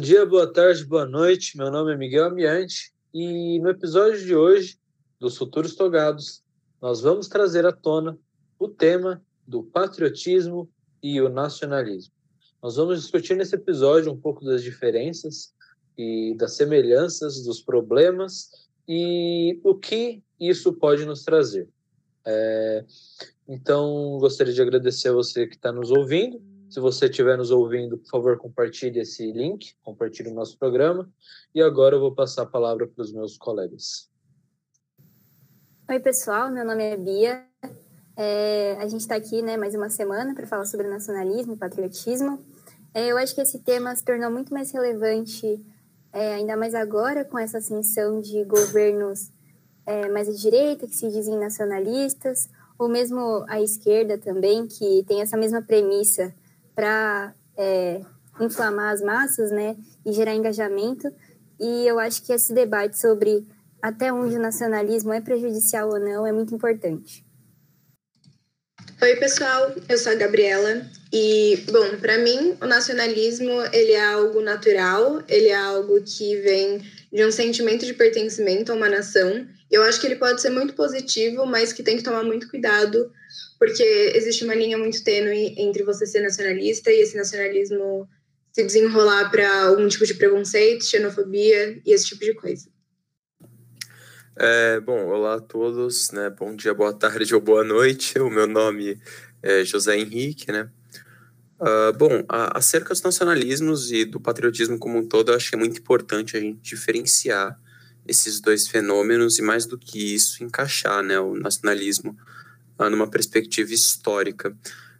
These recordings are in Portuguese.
dia, boa tarde, boa noite. Meu nome é Miguel Amiante e no episódio de hoje dos Futuros Togados, nós vamos trazer à tona o tema do patriotismo e o nacionalismo. Nós vamos discutir nesse episódio um pouco das diferenças e das semelhanças, dos problemas e o que isso pode nos trazer. É, então, gostaria de agradecer a você que está nos ouvindo. Se você estiver nos ouvindo, por favor, compartilhe esse link, compartilhe o nosso programa. E agora eu vou passar a palavra para os meus colegas. Oi, pessoal, meu nome é Bia. É, a gente está aqui né, mais uma semana para falar sobre nacionalismo e patriotismo. É, eu acho que esse tema se tornou muito mais relevante, é, ainda mais agora, com essa ascensão de governos é, mais à direita, que se dizem nacionalistas, ou mesmo à esquerda também, que tem essa mesma premissa para é, inflamar as massas né, e gerar engajamento. E eu acho que esse debate sobre até onde o nacionalismo é prejudicial ou não é muito importante. Oi, pessoal, eu sou a Gabriela e, bom, para mim, o nacionalismo, ele é algo natural, ele é algo que vem de um sentimento de pertencimento a uma nação. Eu acho que ele pode ser muito positivo, mas que tem que tomar muito cuidado, porque existe uma linha muito tênue entre você ser nacionalista e esse nacionalismo se desenrolar para algum tipo de preconceito, xenofobia e esse tipo de coisa. É, bom, olá a todos, né? Bom dia, boa tarde ou boa noite. O meu nome é José Henrique, né? Uh, bom, acerca dos nacionalismos e do patriotismo como um todo, eu acho que é muito importante a gente diferenciar esses dois fenômenos e, mais do que isso, encaixar né, o nacionalismo uh, numa perspectiva histórica.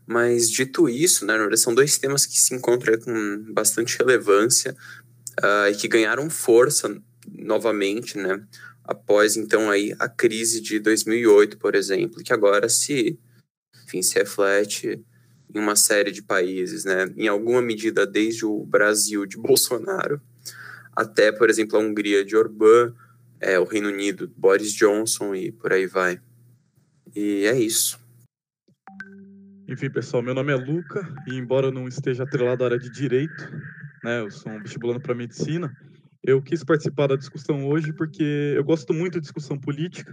Mas, dito isso, né, são dois temas que se encontram com bastante relevância uh, e que ganharam força novamente, né? após então aí a crise de 2008, por exemplo, que agora se, enfim, se reflete em uma série de países, né? Em alguma medida desde o Brasil de Bolsonaro até, por exemplo, a Hungria de Orbán, é, o Reino Unido, Boris Johnson e por aí vai. E é isso. Enfim, pessoal, meu nome é Luca e embora eu não esteja atrelado à área de direito, né, eu sou um vestibulando para medicina, eu quis participar da discussão hoje porque eu gosto muito de discussão política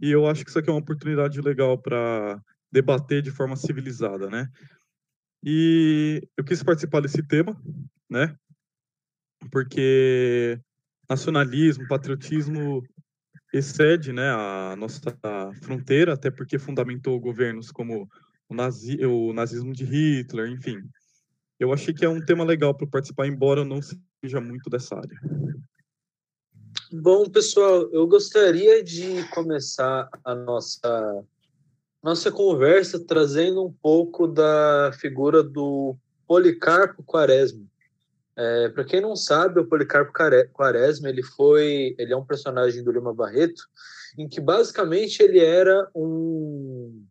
e eu acho que isso aqui é uma oportunidade legal para debater de forma civilizada, né? E eu quis participar desse tema, né? Porque nacionalismo, patriotismo excede, né, a nossa fronteira, até porque fundamentou governos como o, nazi, o nazismo de Hitler, enfim. Eu achei que é um tema legal para participar, embora eu não seja muito dessa área. Bom, pessoal, eu gostaria de começar a nossa nossa conversa trazendo um pouco da figura do Policarpo Quaresma. É, Para quem não sabe, o Policarpo Quaresma ele foi, ele é um personagem do Lima Barreto, em que basicamente ele era um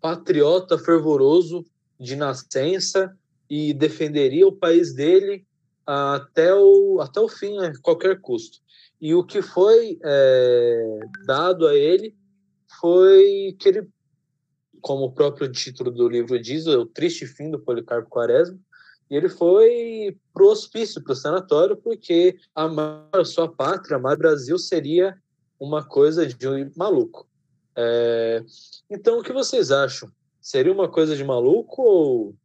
patriota fervoroso de nascença e defenderia o país dele até o, até o fim, a qualquer custo. E o que foi é, dado a ele foi que ele, como o próprio título do livro diz, o triste fim do Policarpo Quaresma, e ele foi para o hospício, para o sanatório, porque amar a sua pátria, amar o Brasil, seria uma coisa de um maluco. É, então, o que vocês acham? Seria uma coisa de maluco ou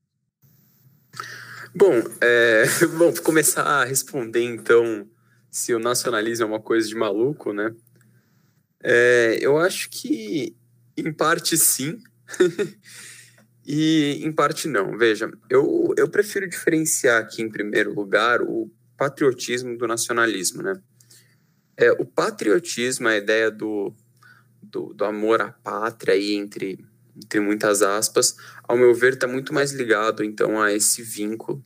Bom, é, bom, vou começar a responder então se o nacionalismo é uma coisa de maluco, né? É, eu acho que em parte sim e em parte não. Veja, eu, eu prefiro diferenciar aqui em primeiro lugar o patriotismo do nacionalismo, né? É, o patriotismo, a ideia do, do, do amor à pátria aí entre entre muitas aspas, ao meu ver, está muito mais ligado, então, a esse vínculo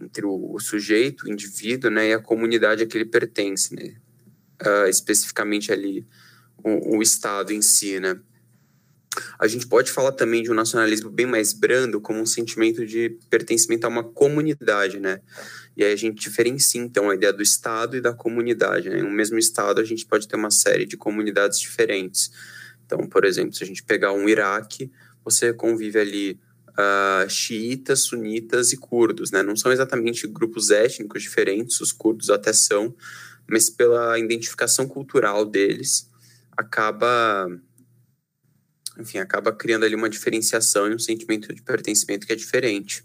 entre o, sujeito, o indivíduo, né, e a comunidade a que ele pertence, né, uh, especificamente ali o, o, Estado em si, né. A gente pode falar também de um nacionalismo bem mais brando, como um sentimento de pertencimento a uma comunidade, né, e aí a gente diferencia, então, a ideia do Estado e da comunidade, né, no mesmo Estado a gente pode ter uma série de comunidades diferentes, então, por exemplo, se a gente pegar um Iraque, você convive ali uh, xiitas, sunitas e curdos, né? Não são exatamente grupos étnicos diferentes, os curdos até são, mas pela identificação cultural deles, acaba enfim, acaba criando ali uma diferenciação e um sentimento de pertencimento que é diferente.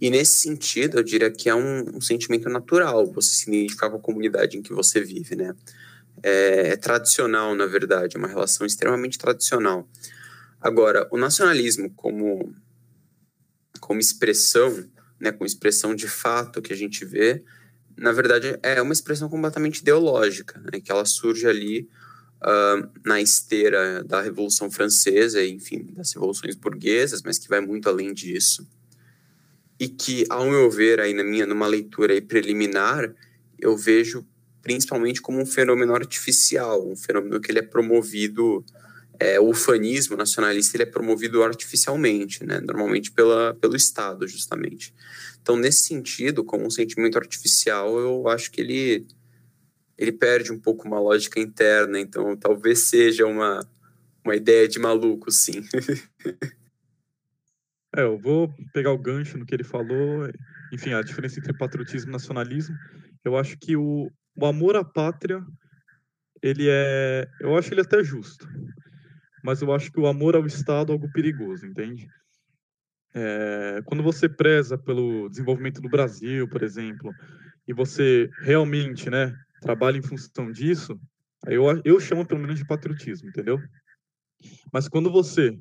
E nesse sentido, eu diria que é um, um sentimento natural você se identificar com a comunidade em que você vive, né? É, é, tradicional, na verdade, é uma relação extremamente tradicional. Agora, o nacionalismo como, como expressão, né, com expressão de fato que a gente vê, na verdade é uma expressão completamente ideológica, né, que ela surge ali uh, na esteira da Revolução Francesa, enfim, das revoluções burguesas, mas que vai muito além disso e que, ao meu ver, aí na minha, numa leitura preliminar, eu vejo principalmente como um fenômeno artificial, um fenômeno que ele é promovido, é, o ufanismo nacionalista ele é promovido artificialmente, né, normalmente pela, pelo Estado, justamente. Então, nesse sentido, como um sentimento artificial, eu acho que ele, ele perde um pouco uma lógica interna, então talvez seja uma, uma ideia de maluco, sim. É, eu vou pegar o gancho no que ele falou. Enfim, a diferença entre patriotismo e nacionalismo. Eu acho que o, o amor à pátria, ele é. Eu acho ele até justo. Mas eu acho que o amor ao Estado é algo perigoso, entende? É, quando você preza pelo desenvolvimento do Brasil, por exemplo, e você realmente né, trabalha em função disso, eu, eu chamo pelo menos de patriotismo, entendeu? Mas quando você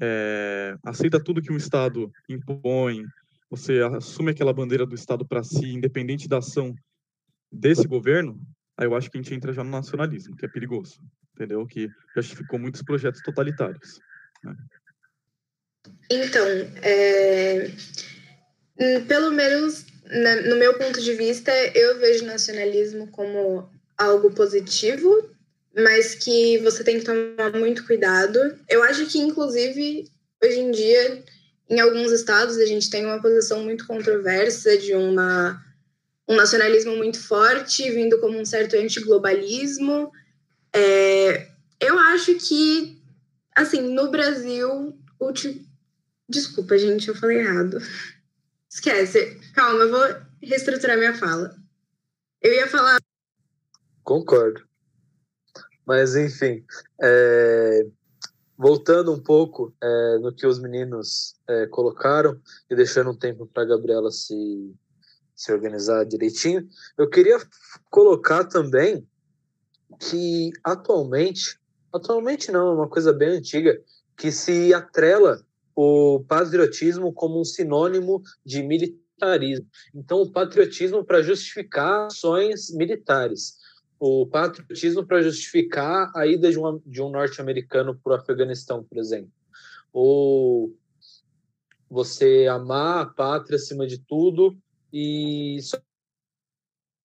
é, aceita tudo que um Estado impõe, você assume aquela bandeira do Estado para si, independente da ação desse governo, aí eu acho que a gente entra já no nacionalismo, que é perigoso, entendeu? Que justificou muitos projetos totalitários. Né? Então, é, pelo menos no meu ponto de vista, eu vejo nacionalismo como algo positivo mas que você tem que tomar muito cuidado. Eu acho que, inclusive, hoje em dia, em alguns estados, a gente tem uma posição muito controversa de uma, um nacionalismo muito forte, vindo como um certo antiglobalismo. É, eu acho que, assim, no Brasil, desculpa, gente, eu falei errado. Esquece. Calma, eu vou reestruturar minha fala. Eu ia falar. Concordo. Mas, enfim, é, voltando um pouco é, no que os meninos é, colocaram e deixando um tempo para a Gabriela se, se organizar direitinho, eu queria colocar também que atualmente, atualmente não, é uma coisa bem antiga, que se atrela o patriotismo como um sinônimo de militarismo. Então, o patriotismo para justificar ações militares o patriotismo para justificar a ida de, uma, de um norte-americano para o Afeganistão, por exemplo. Ou você amar a pátria acima de tudo e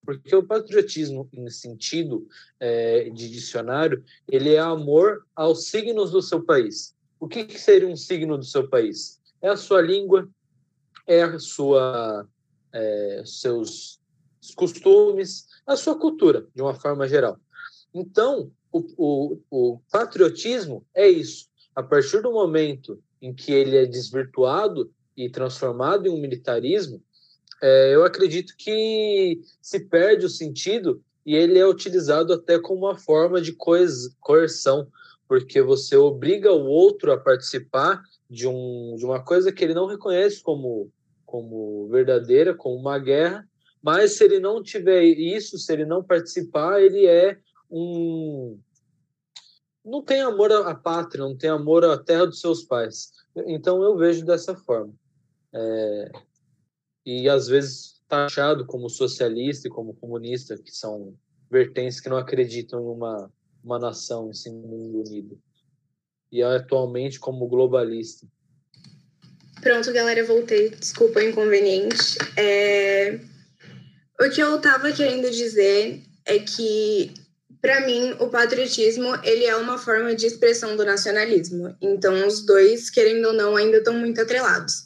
porque o patriotismo em sentido é, de dicionário ele é amor aos signos do seu país o que, que, seria um signo do seu país é a sua língua é a sua é, seus costumes a sua cultura, de uma forma geral. Então, o, o, o patriotismo é isso. A partir do momento em que ele é desvirtuado e transformado em um militarismo, é, eu acredito que se perde o sentido e ele é utilizado até como uma forma de coerção, porque você obriga o outro a participar de, um, de uma coisa que ele não reconhece como, como verdadeira, como uma guerra, mas se ele não tiver isso, se ele não participar, ele é um. Não tem amor à pátria, não tem amor à terra dos seus pais. Então eu vejo dessa forma. É... E às vezes taxado como socialista e como comunista, que são vertentes que não acreditam em uma, uma nação, em si mundo unido. E atualmente como globalista. Pronto, galera, voltei. Desculpa o inconveniente. É... O que eu estava querendo dizer é que, para mim, o patriotismo ele é uma forma de expressão do nacionalismo. Então, os dois, querendo ou não, ainda estão muito atrelados.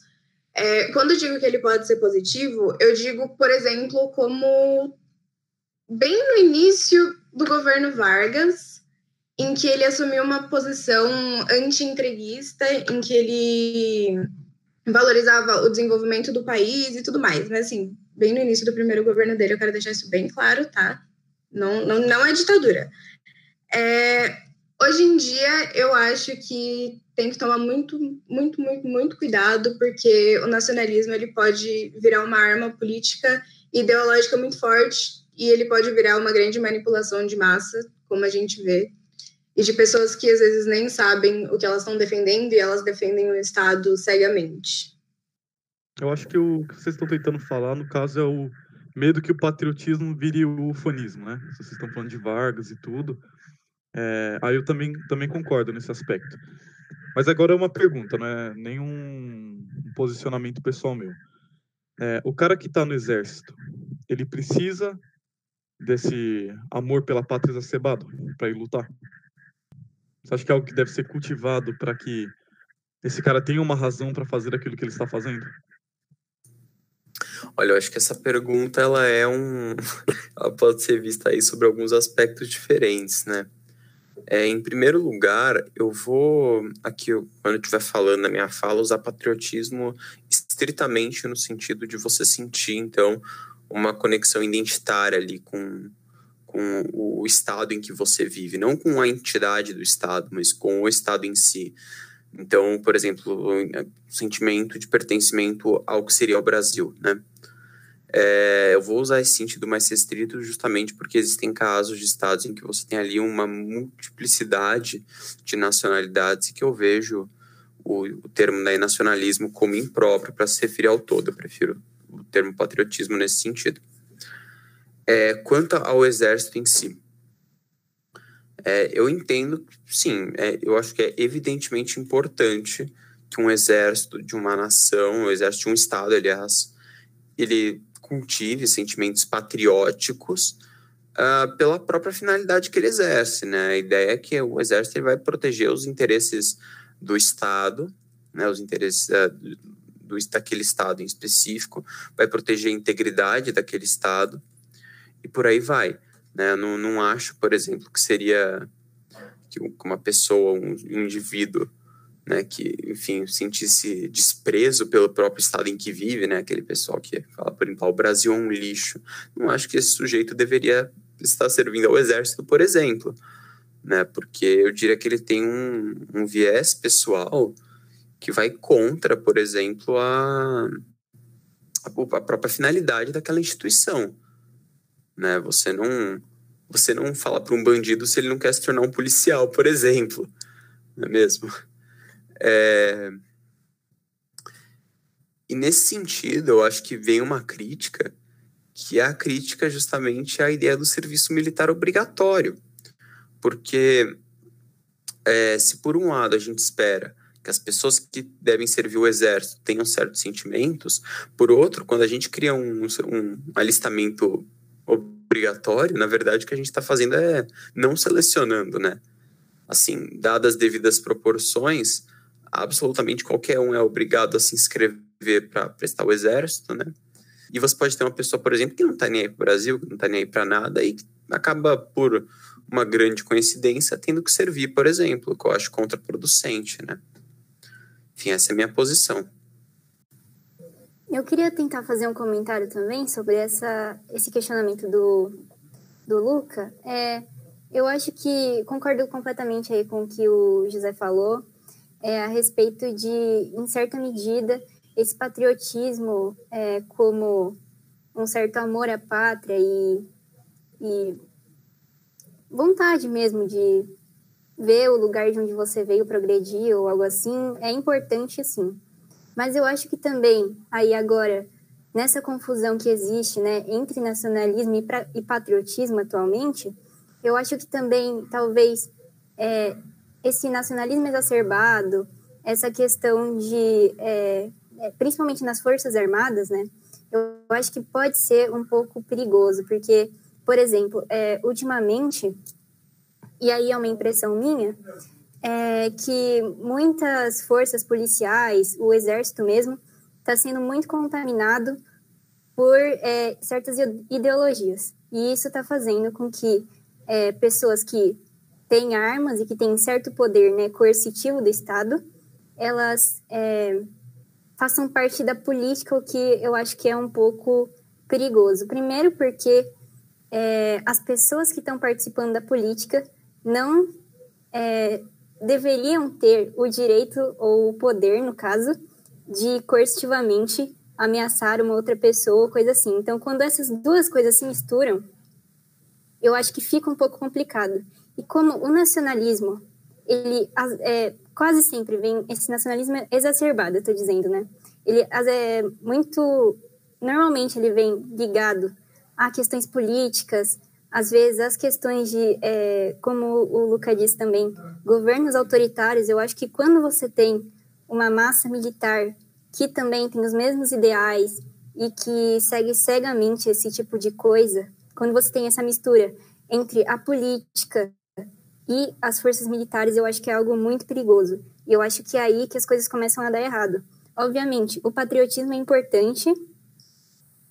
É, quando digo que ele pode ser positivo, eu digo, por exemplo, como bem no início do governo Vargas, em que ele assumiu uma posição anti-entreguista, em que ele valorizava o desenvolvimento do país e tudo mais. Mas, assim, bem no início do primeiro governo dele, eu quero deixar isso bem claro, tá? Não, não, não é ditadura. É, hoje em dia, eu acho que tem que tomar muito, muito, muito, muito cuidado, porque o nacionalismo ele pode virar uma arma política ideológica muito forte e ele pode virar uma grande manipulação de massa, como a gente vê, e de pessoas que às vezes nem sabem o que elas estão defendendo e elas defendem o Estado cegamente. Eu acho que o que vocês estão tentando falar, no caso, é o medo que o patriotismo vire o ufanismo, né? Vocês estão falando de Vargas e tudo. É, aí eu também, também concordo nesse aspecto. Mas agora é uma pergunta, não é nenhum um posicionamento pessoal meu. É, o cara que está no exército, ele precisa desse amor pela pátria exacerbado para ir lutar? Você acha que é algo que deve ser cultivado para que esse cara tenha uma razão para fazer aquilo que ele está fazendo? Olha, eu acho que essa pergunta ela é um, ela pode ser vista aí sobre alguns aspectos diferentes, né? É, em primeiro lugar, eu vou aqui quando eu estiver falando na minha fala usar patriotismo estritamente no sentido de você sentir então uma conexão identitária ali com, com o estado em que você vive, não com a entidade do estado, mas com o estado em si. Então, por exemplo, o sentimento de pertencimento ao que seria o Brasil, né? É, eu vou usar esse sentido mais restrito justamente porque existem casos de estados em que você tem ali uma multiplicidade de nacionalidades e que eu vejo o, o termo né, nacionalismo como impróprio para se referir ao todo. Eu prefiro termo patriotismo nesse sentido. É, quanto ao exército em si, é, eu entendo, sim, é, eu acho que é evidentemente importante que um exército de uma nação, um exército de um estado, aliás, ele cultive sentimentos patrióticos uh, pela própria finalidade que ele exerce, né? A ideia é que o exército ele vai proteger os interesses do Estado, né? Os interesses uh, do, daquele Estado em específico, vai proteger a integridade daquele Estado e por aí vai. Né? Eu não, não acho, por exemplo, que seria que uma pessoa, um indivíduo né, que, enfim, sentisse desprezo pelo próprio estado em que vive, né, aquele pessoal que fala, por exemplo, ah, o Brasil é um lixo. Não acho que esse sujeito deveria estar servindo ao exército, por exemplo, né, porque eu diria que ele tem um, um viés pessoal que vai contra, por exemplo, a, a, própria finalidade daquela instituição, né, você não você não fala para um bandido se ele não quer se tornar um policial, por exemplo, não é mesmo? É... E nesse sentido, eu acho que vem uma crítica, que é a crítica justamente à ideia do serviço militar obrigatório. Porque é, se por um lado a gente espera que as pessoas que devem servir o exército tenham certos sentimentos, por outro, quando a gente cria um, um alistamento obrigatório, na verdade o que a gente está fazendo é não selecionando, né? Assim, dadas as devidas proporções, absolutamente qualquer um é obrigado a se inscrever para prestar o exército, né? E você pode ter uma pessoa, por exemplo, que não está nem aí para o Brasil, que não está nem aí para nada e acaba por uma grande coincidência tendo que servir, por exemplo, que eu acho contraproducente, né? Enfim, essa é a minha posição. Eu queria tentar fazer um comentário também sobre essa, esse questionamento do, do Luca. É, eu acho que concordo completamente aí com o que o José falou é, a respeito de, em certa medida, esse patriotismo é, como um certo amor à pátria e, e vontade mesmo de ver o lugar de onde você veio progredir ou algo assim, é importante sim. Mas eu acho que também, aí agora, nessa confusão que existe né, entre nacionalismo e, pra, e patriotismo atualmente, eu acho que também, talvez, é, esse nacionalismo exacerbado, essa questão de, é, é, principalmente nas Forças Armadas, né? Eu acho que pode ser um pouco perigoso, porque, por exemplo, é, ultimamente, e aí é uma impressão minha, é que muitas forças policiais, o exército mesmo, está sendo muito contaminado por é, certas ideologias. E isso está fazendo com que é, pessoas que têm armas e que têm certo poder né, coercitivo do Estado, elas é, façam parte da política, o que eu acho que é um pouco perigoso. Primeiro, porque é, as pessoas que estão participando da política não é, deveriam ter o direito ou o poder, no caso, de coercitivamente ameaçar uma outra pessoa, coisa assim. Então, quando essas duas coisas se misturam, eu acho que fica um pouco complicado. E como o nacionalismo, ele é, quase sempre vem, esse nacionalismo é exacerbado, eu estou dizendo, né? Ele é muito, normalmente ele vem ligado a questões políticas, às vezes as questões de, é, como o Luca disse também, governos autoritários, eu acho que quando você tem uma massa militar que também tem os mesmos ideais e que segue cegamente esse tipo de coisa, quando você tem essa mistura entre a política e as forças militares, eu acho que é algo muito perigoso. E eu acho que é aí que as coisas começam a dar errado. Obviamente, o patriotismo é importante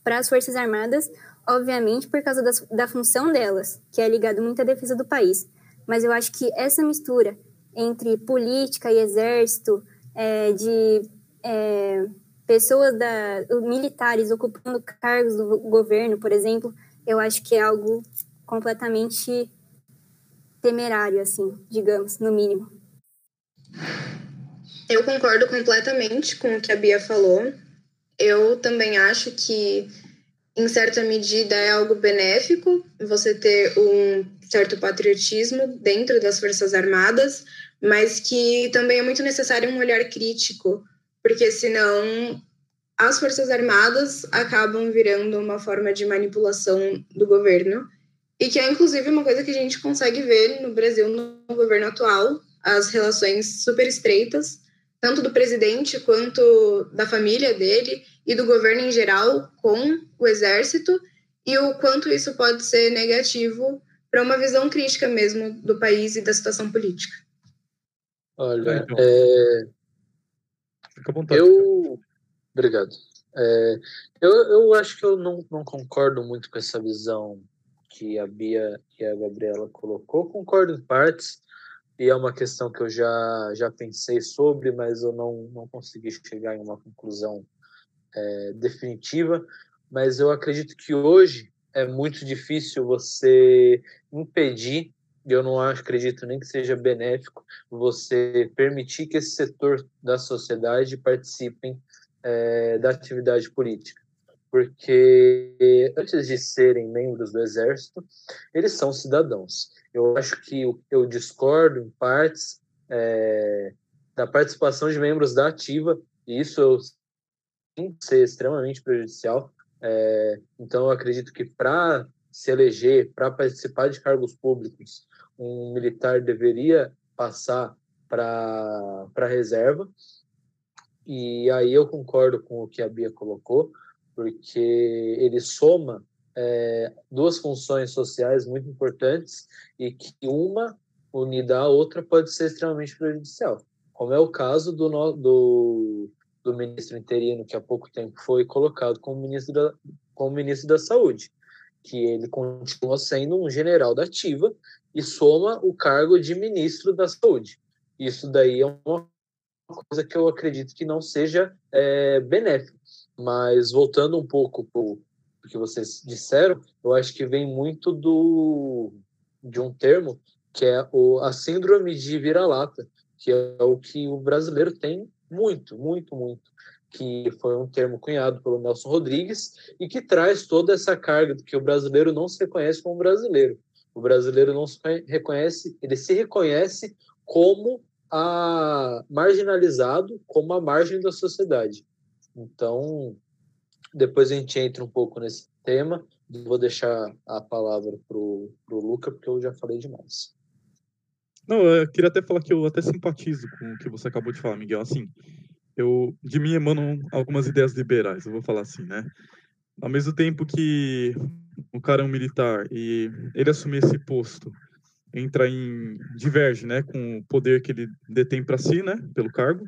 para as Forças Armadas, obviamente por causa das, da função delas, que é ligado muito à defesa do país. Mas eu acho que essa mistura entre política e exército, é, de é, pessoas da, militares ocupando cargos do governo, por exemplo, eu acho que é algo completamente temerário, assim, digamos, no mínimo. Eu concordo completamente com o que a Bia falou. Eu também acho que, em certa medida, é algo benéfico você ter um certo patriotismo dentro das Forças Armadas, mas que também é muito necessário um olhar crítico, porque senão as Forças Armadas acabam virando uma forma de manipulação do governo, e que é inclusive uma coisa que a gente consegue ver no Brasil no governo atual, as relações super estreitas, tanto do presidente quanto da família dele e do governo em geral com o exército, e o quanto isso pode ser negativo para uma visão crítica mesmo do país e da situação política. Olha, é, então. é... Fica à vontade. Eu. Obrigado. É... Eu, eu acho que eu não, não concordo muito com essa visão que a Bia e a Gabriela colocou. Concordo em partes, e é uma questão que eu já, já pensei sobre, mas eu não, não consegui chegar em uma conclusão é, definitiva. Mas eu acredito que hoje é muito difícil você impedir eu não acredito nem que seja benéfico você permitir que esse setor da sociedade participem é, da atividade política. Porque antes de serem membros do Exército, eles são cidadãos. Eu acho que eu discordo, em partes, é, da participação de membros da ativa, e isso eu que ser extremamente prejudicial. É, então, eu acredito que para se eleger, para participar de cargos públicos, um militar deveria passar para a reserva. E aí eu concordo com o que a Bia colocou, porque ele soma é, duas funções sociais muito importantes e que uma unida à outra pode ser extremamente prejudicial, como é o caso do, do, do ministro interino que há pouco tempo foi colocado como ministro da, como ministro da Saúde, que ele continua sendo um general da ativa e soma o cargo de ministro da Saúde. Isso daí é uma coisa que eu acredito que não seja é, benéfico. Mas voltando um pouco para que vocês disseram, eu acho que vem muito do de um termo que é o, a síndrome de vira-lata, que é o que o brasileiro tem muito, muito, muito que foi um termo cunhado pelo Nelson Rodrigues e que traz toda essa carga de que o brasileiro não se reconhece como brasileiro. O brasileiro não se reconhece, ele se reconhece como a marginalizado, como a margem da sociedade. Então, depois a gente entra um pouco nesse tema. Vou deixar a palavra para o Luca, porque eu já falei demais. Não, eu queria até falar que eu até simpatizo com o que você acabou de falar, Miguel. Assim, eu de mim emanam algumas ideias liberais, eu vou falar assim, né? Ao mesmo tempo que o cara é um militar e ele assumir esse posto entra em diverge, né, com o poder que ele detém para si, né, pelo cargo.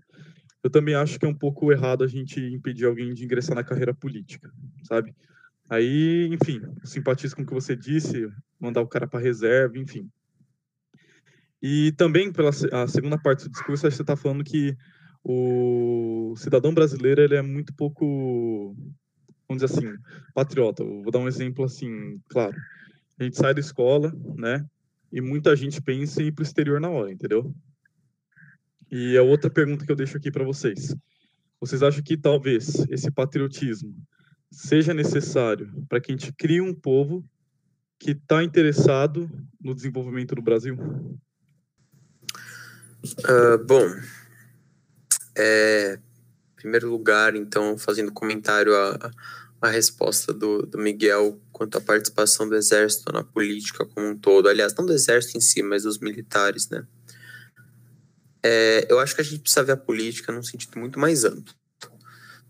Eu também acho que é um pouco errado a gente impedir alguém de ingressar na carreira política, sabe? Aí, enfim, simpatizo com o que você disse, mandar o cara para reserva, enfim. E também pela a segunda parte do discurso, você está falando que o cidadão brasileiro ele é muito pouco, vamos dizer assim, patriota. vou dar um exemplo assim, claro. A gente sai da escola, né? E muita gente pensa em ir para o exterior na hora, entendeu? E a outra pergunta que eu deixo aqui para vocês. Vocês acham que talvez esse patriotismo seja necessário para que a gente crie um povo que está interessado no desenvolvimento do Brasil? Uh, bom, é, em primeiro lugar, então, fazendo comentário à, resposta do, do Miguel quanto à participação do Exército na política como um todo. Aliás, não do Exército em si, mas dos militares, né? É, eu acho que a gente precisa ver a política num sentido muito mais amplo.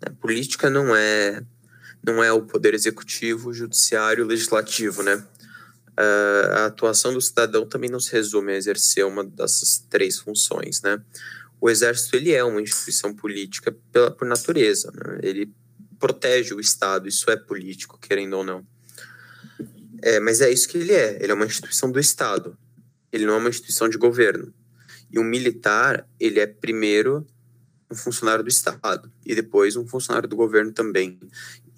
A né? política não é não é o poder executivo, judiciário, legislativo, né? Uh, a atuação do cidadão também não se resume a exercer uma dessas três funções, né? O exército ele é uma instituição política pela, por natureza, né? ele protege o Estado, isso é político, querendo ou não. É, mas é isso que ele é, ele é uma instituição do Estado, ele não é uma instituição de governo. E um militar, ele é primeiro um funcionário do Estado e depois um funcionário do governo também.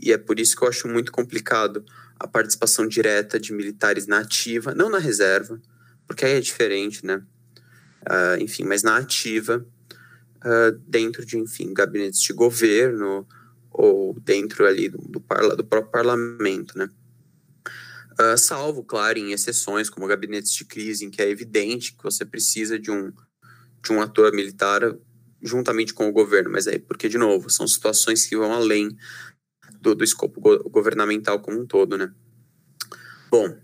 E é por isso que eu acho muito complicado a participação direta de militares na ativa, não na reserva, porque aí é diferente, né? Uh, enfim, mas na ativa, uh, dentro de, enfim, gabinetes de governo ou dentro ali do, do, parla, do próprio parlamento, né? Uh, salvo, claro, em exceções, como gabinetes de crise, em que é evidente que você precisa de um, de um ator militar juntamente com o governo, mas aí, porque, de novo, são situações que vão além do, do escopo go governamental como um todo, né? Bom,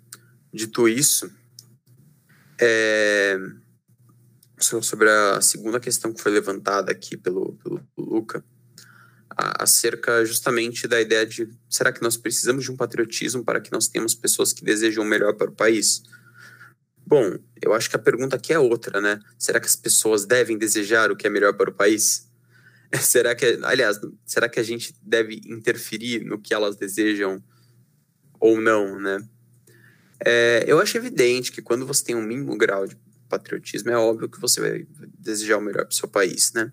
dito isso, é, sobre a segunda questão que foi levantada aqui pelo, pelo Luca, acerca justamente da ideia de será que nós precisamos de um patriotismo para que nós tenhamos pessoas que desejam o melhor para o país? Bom, eu acho que a pergunta aqui é outra, né? Será que as pessoas devem desejar o que é melhor para o país? será que, aliás, será que a gente deve interferir no que elas desejam ou não, né? É, eu acho evidente que quando você tem um mínimo grau de patriotismo, é óbvio que você vai desejar o melhor para o seu país, né?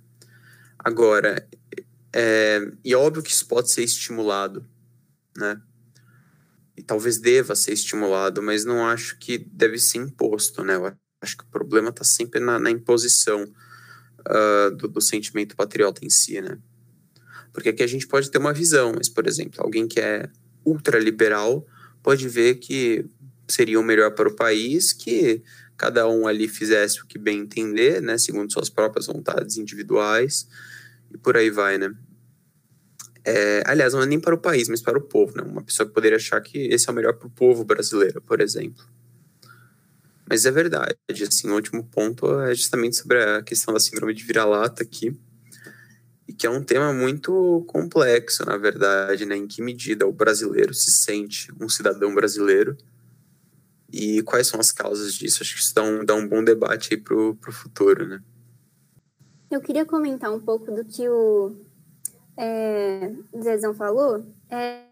Agora, é, e é óbvio que isso pode ser estimulado, né? E talvez deva ser estimulado, mas não acho que deve ser imposto, né? Eu acho que o problema está sempre na, na imposição uh, do, do, sentimento patriota em si, né? Porque aqui a gente pode ter uma visão, mas, por exemplo, alguém que é ultraliberal pode ver que seria o melhor para o país que cada um ali fizesse o que bem entender, né, segundo suas próprias vontades individuais, e por aí vai, né. É, aliás, não é nem para o país, mas para o povo, né, uma pessoa que poderia achar que esse é o melhor para o povo brasileiro, por exemplo. Mas é verdade, assim, o último ponto é justamente sobre a questão da síndrome de vira-lata aqui, e que é um tema muito complexo, na verdade, né? Em que medida o brasileiro se sente um cidadão brasileiro e quais são as causas disso? Acho que isso dá um, dá um bom debate aí pro, pro futuro, né? Eu queria comentar um pouco do que o é, Zezão falou, é,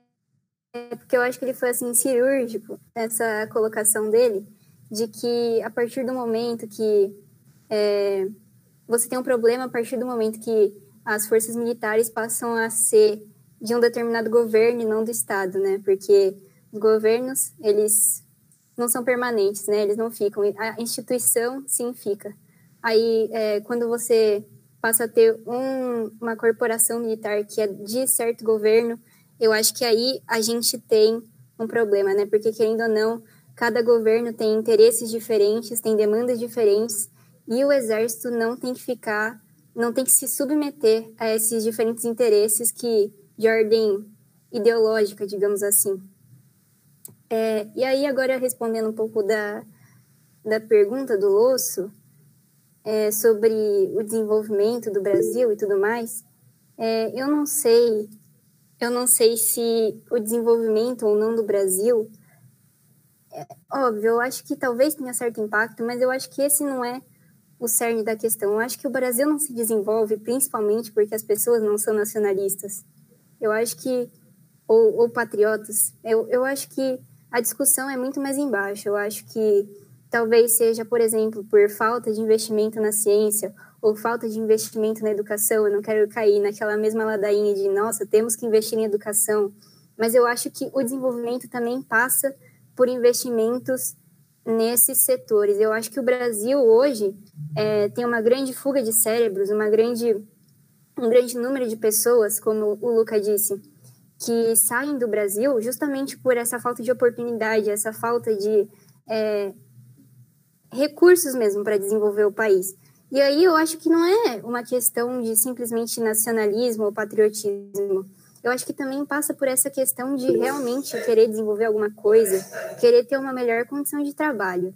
é porque eu acho que ele foi assim cirúrgico nessa colocação dele, de que a partir do momento que é, você tem um problema, a partir do momento que as forças militares passam a ser de um determinado governo e não do Estado, né? Porque os governos, eles não são permanentes, né? Eles não ficam. A instituição, sim, fica. Aí, é, quando você passa a ter um, uma corporação militar que é de certo governo, eu acho que aí a gente tem um problema, né? Porque, querendo ou não, Cada governo tem interesses diferentes, tem demandas diferentes, e o exército não tem que ficar, não tem que se submeter a esses diferentes interesses que de ordem ideológica, digamos assim. É, e aí agora respondendo um pouco da, da pergunta do Osso é, sobre o desenvolvimento do Brasil e tudo mais, é, eu não sei, eu não sei se o desenvolvimento ou não do Brasil é, óbvio, eu acho que talvez tenha certo impacto, mas eu acho que esse não é o cerne da questão. Eu acho que o Brasil não se desenvolve principalmente porque as pessoas não são nacionalistas. Eu acho que, ou, ou patriotas, eu, eu acho que a discussão é muito mais embaixo. Eu acho que talvez seja, por exemplo, por falta de investimento na ciência ou falta de investimento na educação. Eu não quero cair naquela mesma ladainha de, nossa, temos que investir em educação. Mas eu acho que o desenvolvimento também passa por investimentos nesses setores. Eu acho que o Brasil hoje é, tem uma grande fuga de cérebros, uma grande, um grande número de pessoas, como o Luca disse, que saem do Brasil justamente por essa falta de oportunidade, essa falta de é, recursos mesmo para desenvolver o país. E aí eu acho que não é uma questão de simplesmente nacionalismo ou patriotismo. Eu acho que também passa por essa questão de realmente querer desenvolver alguma coisa, querer ter uma melhor condição de trabalho.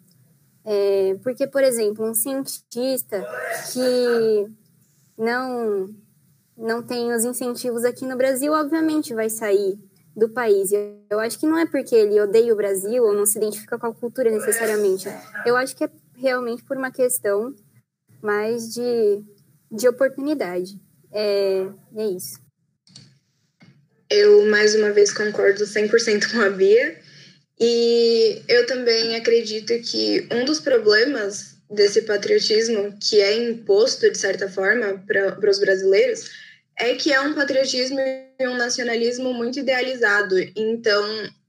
É, porque, por exemplo, um cientista que não, não tem os incentivos aqui no Brasil, obviamente vai sair do país. Eu acho que não é porque ele odeia o Brasil ou não se identifica com a cultura necessariamente. Eu acho que é realmente por uma questão mais de, de oportunidade. É, é isso. Eu, mais uma vez, concordo 100% com a Bia. E eu também acredito que um dos problemas desse patriotismo que é imposto, de certa forma, para os brasileiros, é que é um patriotismo e um nacionalismo muito idealizado. Então,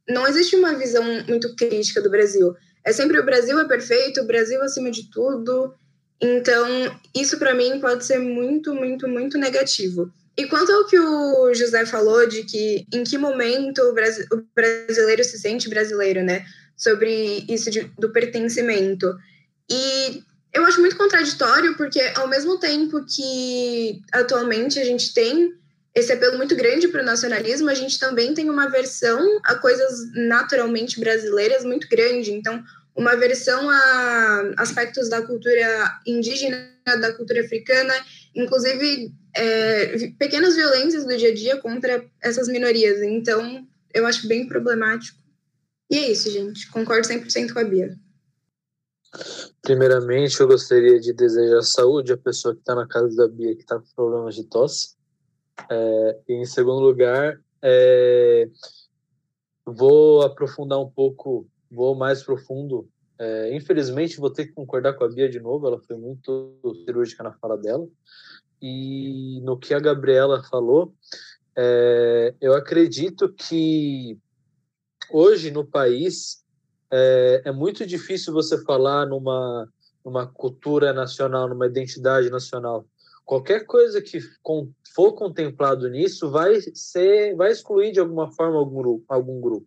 não existe uma visão muito crítica do Brasil. É sempre o Brasil é perfeito, o Brasil acima de tudo, então, isso para mim pode ser muito, muito, muito negativo. E quanto ao que o José falou de que em que momento o, brasileiro se sente brasileiro, né? Sobre isso de, do pertencimento. E eu acho muito contraditório, porque ao mesmo tempo que atualmente a gente tem esse apelo muito grande para o nacionalismo, a gente também tem uma versão a coisas naturalmente brasileiras muito grande. Então, uma versão a aspectos da cultura indígena, da cultura africana, inclusive é, pequenas violências do dia a dia contra essas minorias. Então, eu acho bem problemático. E é isso, gente. Concordo 100% com a Bia. Primeiramente, eu gostaria de desejar saúde à pessoa que está na casa da Bia, que está com problemas de tosse. É, e, em segundo lugar, é, vou aprofundar um pouco vou mais profundo. É, infelizmente, vou ter que concordar com a Bia de novo, ela foi muito cirúrgica na fala dela. E no que a Gabriela falou, é, eu acredito que hoje no país é, é, muito difícil você falar numa, numa cultura nacional, numa identidade nacional. Qualquer coisa que for contemplado nisso vai ser, vai excluir de alguma forma algum grupo. Algum grupo.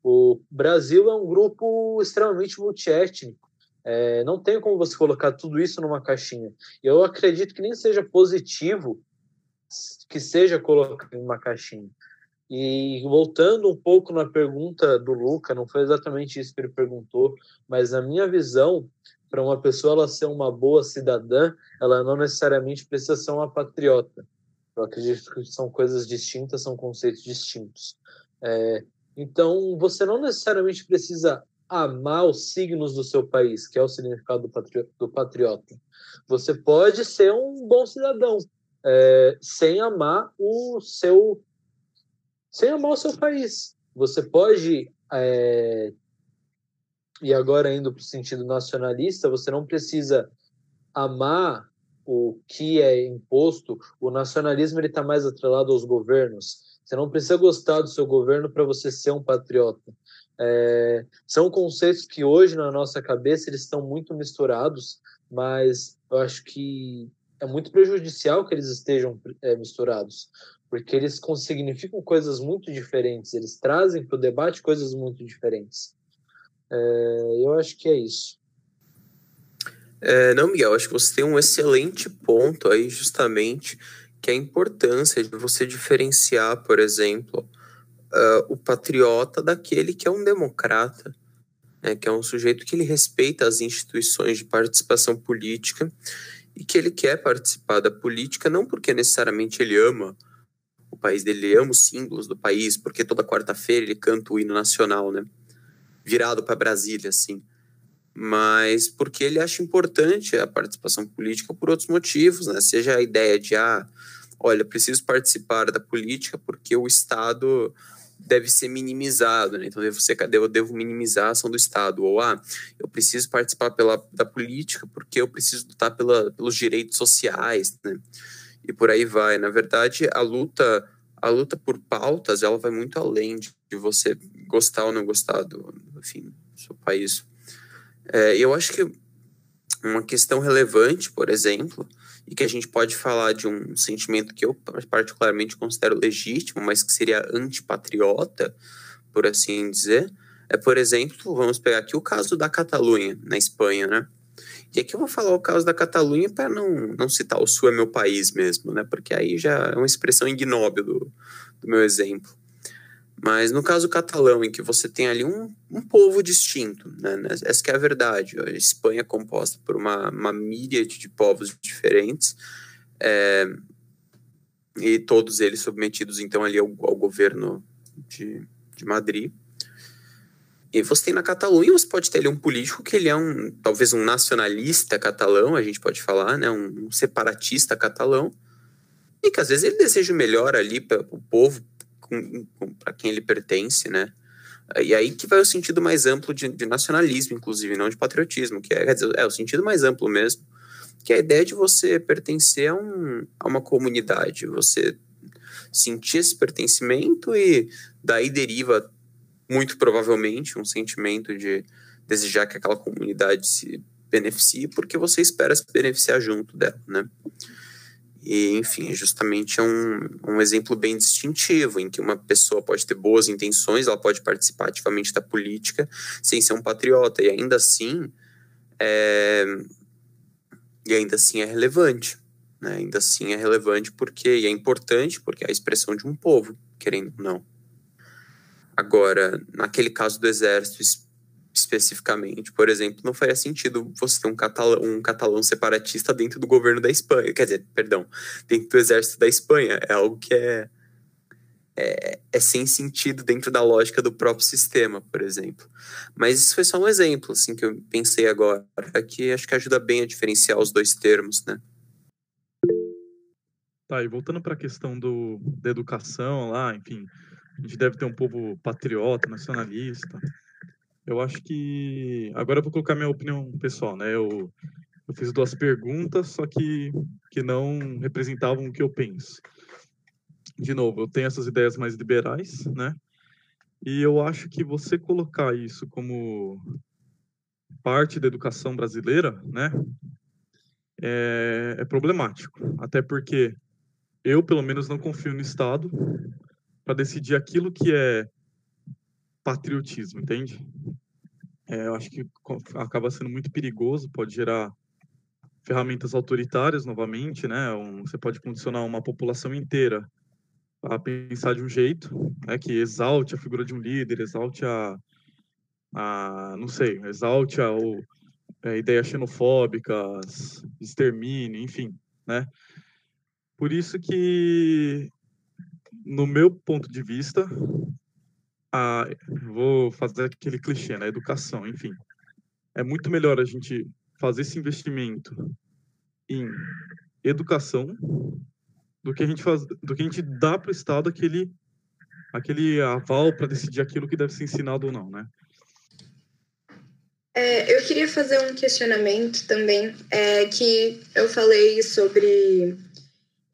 O Brasil é um grupo extremamente multiétnico. É, não tem como você colocar tudo isso numa caixinha. Eu acredito que nem seja positivo que seja colocado em uma caixinha. E voltando um pouco na pergunta do Luca, não foi exatamente isso que ele perguntou, mas na minha visão, para uma pessoa ela ser uma boa cidadã, ela não necessariamente precisa ser uma patriota. Eu acredito que são coisas distintas, são conceitos distintos. É, então, você não necessariamente precisa amar os signos do seu país, que é o significado do patriota. Você pode ser um bom cidadão é, sem amar o seu sem amar o seu país. Você pode é, e agora indo para o sentido nacionalista, você não precisa amar o que é imposto. O nacionalismo está mais atrelado aos governos. Você não precisa gostar do seu governo para você ser um patriota. É, são conceitos que hoje na nossa cabeça eles estão muito misturados, mas eu acho que é muito prejudicial que eles estejam é, misturados, porque eles significam coisas muito diferentes, eles trazem para o debate coisas muito diferentes. É, eu acho que é isso. É, não, Miguel, acho que você tem um excelente ponto aí, justamente que é a importância de você diferenciar, por exemplo, uh, o patriota daquele que é um democrata, né, que é um sujeito que ele respeita as instituições de participação política e que ele quer participar da política não porque necessariamente ele ama país dele, ele ama os símbolos do país, porque toda quarta-feira ele canta o hino nacional, né? Virado para Brasília, assim. Mas porque ele acha importante a participação política por outros motivos, né? Seja a ideia de, ah, olha, preciso participar da política porque o Estado deve ser minimizado, né? Então devo, ser, eu devo minimizar a ação do Estado. Ou, ah, eu preciso participar pela, da política porque eu preciso lutar pela, pelos direitos sociais, né? E por aí vai. Na verdade, a luta, a luta por pautas, ela vai muito além de, você gostar ou não gostar do, enfim, do seu país. É, eu acho que uma questão relevante, por exemplo, e que a gente pode falar de um sentimento que eu particularmente considero legítimo, mas que seria antipatriota, por assim dizer, é, por exemplo, vamos pegar aqui o caso da Catalunha, na Espanha, né? E aqui eu vou falar o caso da Catalunha para não, não citar o Sul é meu país mesmo, né? Porque aí já é uma expressão ignóbil do, do meu exemplo. Mas no caso catalão, em que você tem ali um, um povo distinto, né? essa é a verdade. A Espanha é composta por uma, uma míriade de povos diferentes, é, e todos eles submetidos, então, ali ao, ao governo de, de Madrid. E você tem na Catalunha, você pode ter ali um político que ele é um, talvez um nacionalista catalão, a gente pode falar, né? um, separatista catalão, e que às vezes ele deseja o melhor ali para o povo, para quem ele pertence, né? E aí que vai o sentido mais amplo de, de, nacionalismo, inclusive, não de patriotismo, que é, dizer, é o sentido mais amplo mesmo, que é a ideia de você pertencer a, um, a uma comunidade, você sentir esse pertencimento e daí deriva muito provavelmente um sentimento de desejar que aquela comunidade se beneficie, porque você espera se beneficiar junto dela, né? E, enfim, justamente é um, um exemplo bem distintivo, em que uma pessoa pode ter boas intenções, ela pode participar ativamente da política sem ser um patriota, e ainda assim é, e ainda assim é relevante. Né? Ainda assim é relevante porque e é importante porque é a expressão de um povo, querendo ou não. Agora, naquele caso do exército especificamente. Por exemplo, não faria sentido você ter um catalão, um catalão separatista dentro do governo da Espanha. Quer dizer, perdão, dentro do exército da Espanha. É algo que é, é, é sem sentido dentro da lógica do próprio sistema, por exemplo. Mas isso foi só um exemplo, assim, que eu pensei agora, que acho que ajuda bem a diferenciar os dois termos, né? Tá, e voltando para a questão do, da educação lá, enfim, a gente deve ter um povo patriota, nacionalista. Eu acho que. Agora eu vou colocar minha opinião pessoal, né? Eu, eu fiz duas perguntas, só que, que não representavam o que eu penso. De novo, eu tenho essas ideias mais liberais, né? E eu acho que você colocar isso como parte da educação brasileira, né? É, é problemático. Até porque eu, pelo menos, não confio no Estado para decidir aquilo que é patriotismo, entende? É, eu acho que acaba sendo muito perigoso, pode gerar ferramentas autoritárias novamente, né? Um, você pode condicionar uma população inteira a pensar de um jeito, né, que exalte a figura de um líder, exalte a, a não sei, exalte a, o, a ideias xenofóbicas, extermínio, enfim, né? Por isso que, no meu ponto de vista, a, vou fazer aquele clichê, né? Educação, enfim. É muito melhor a gente fazer esse investimento em educação do que a gente faz, do que a gente dá para o Estado aquele aquele aval para decidir aquilo que deve ser ensinado ou não, né? É, eu queria fazer um questionamento também, é, que eu falei sobre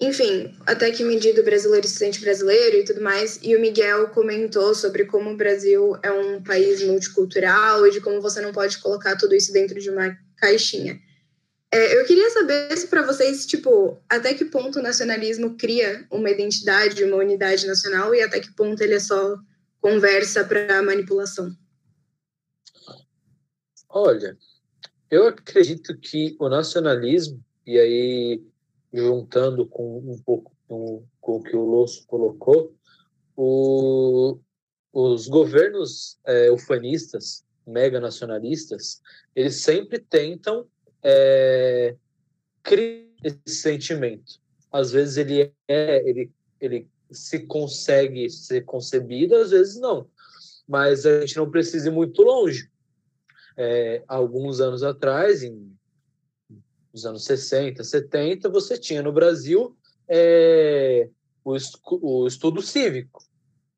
enfim, até que medida o brasileiro se sente brasileiro e tudo mais. E o Miguel comentou sobre como o Brasil é um país multicultural e de como você não pode colocar tudo isso dentro de uma caixinha. É, eu queria saber se para vocês, tipo, até que ponto o nacionalismo cria uma identidade, uma unidade nacional e até que ponto ele é só conversa para manipulação. Olha, eu acredito que o nacionalismo, e aí juntando com um pouco com, com o que o Losso colocou, o, os governos é, ufanistas, mega nacionalistas, eles sempre tentam é, criar esse sentimento. Às vezes ele é, ele, ele se consegue ser concebido, às vezes não. Mas a gente não precisa ir muito longe. É, alguns anos atrás, em nos anos 60, 70, você tinha no Brasil é, o, o estudo cívico,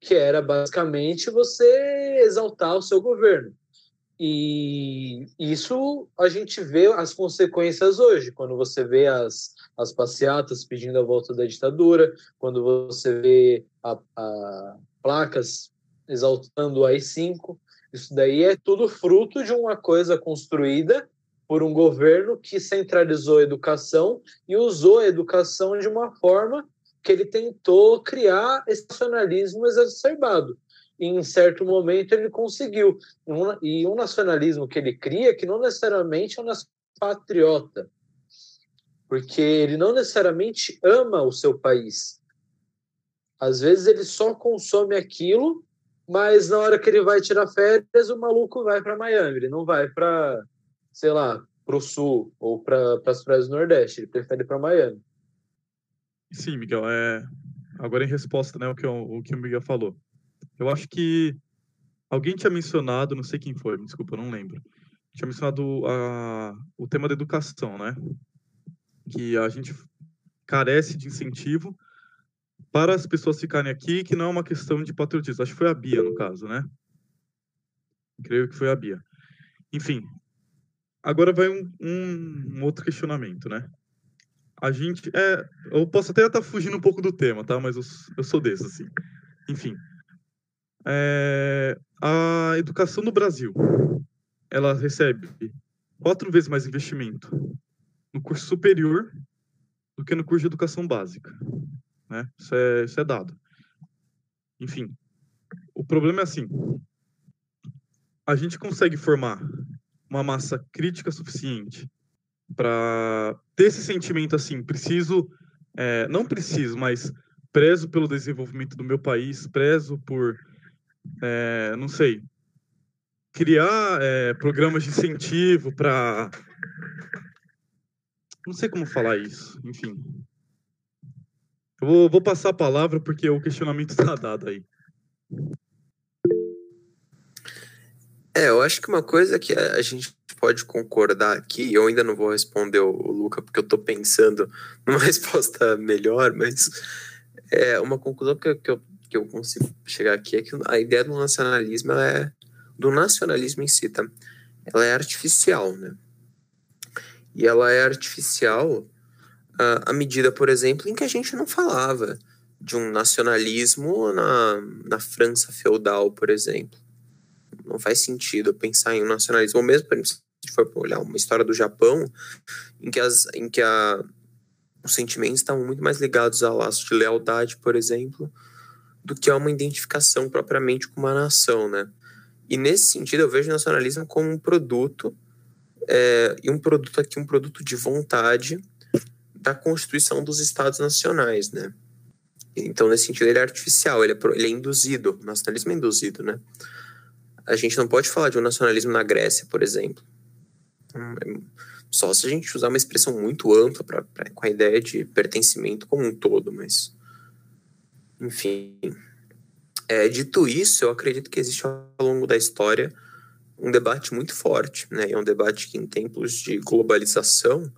que era basicamente você exaltar o seu governo. E isso a gente vê as consequências hoje, quando você vê as, as passeatas pedindo a volta da ditadura, quando você vê a, a placas exaltando o AI-5. Isso daí é tudo fruto de uma coisa construída por um governo que centralizou a educação e usou a educação de uma forma que ele tentou criar esse nacionalismo exacerbado. E em certo momento ele conseguiu. E um nacionalismo que ele cria que não necessariamente é um patriota, porque ele não necessariamente ama o seu país. Às vezes ele só consome aquilo, mas na hora que ele vai tirar férias, o maluco vai para Miami, ele não vai para sei lá, para o sul ou para as praias do Nordeste. Ele prefere para Miami. Sim, Miguel. É... Agora, em resposta né, ao, que, o que o Miguel falou. Eu acho que alguém tinha mencionado, não sei quem foi, desculpa, não lembro. Tinha mencionado a, o tema da educação, né? Que a gente carece de incentivo para as pessoas ficarem aqui, que não é uma questão de patriotismo. Acho que foi a Bia, no caso, né? Creio que foi a Bia. Enfim, Agora vai um, um, um, outro questionamento, né? A gente é, eu posso até estar fugindo um pouco do tema, tá? Mas eu, eu sou desse, assim. Enfim, é, a educação no Brasil, ela recebe quatro vezes mais investimento no curso superior do que no curso de educação básica, né? Isso é, isso é dado. Enfim, o problema é assim: a gente consegue formar uma massa crítica suficiente para ter esse sentimento assim, preciso, é, não preciso, mas prezo pelo desenvolvimento do meu país, prezo por, é, não sei, criar é, programas de incentivo para, não sei como falar isso, enfim. Eu vou, vou passar a palavra porque o questionamento está dado aí. É, eu acho que uma coisa que a gente pode concordar aqui, eu ainda não vou responder o, Luca, porque eu estou pensando numa resposta melhor, mas é uma conclusão que, que, eu, que eu consigo chegar aqui é que a ideia do nacionalismo é do nacionalismo em si, tá? Ela é artificial, né? E ela é artificial à medida, por exemplo, em que a gente não falava de um nacionalismo na, na França feudal, por exemplo não faz sentido pensar em um nacionalismo. Ou mesmo, se a gente for olhar uma história do Japão, em que, as, em que a, os sentimentos estavam muito mais ligados a laços de lealdade, por exemplo, do que a uma identificação propriamente com uma nação, né? E nesse sentido, eu vejo o nacionalismo como um produto, é, e um produto aqui, um produto de vontade da constituição dos estados nacionais, né? Então, nesse sentido, ele é artificial, ele é, ele é induzido, o nacionalismo é induzido, né? A gente não pode falar de um nacionalismo na Grécia, por exemplo. Hum, só se a gente usar uma expressão muito ampla pra, pra, com a ideia de pertencimento como um todo, mas. Enfim. É, dito isso, eu acredito que existe ao longo da história um debate muito forte, né? É um debate que, em tempos de globalização,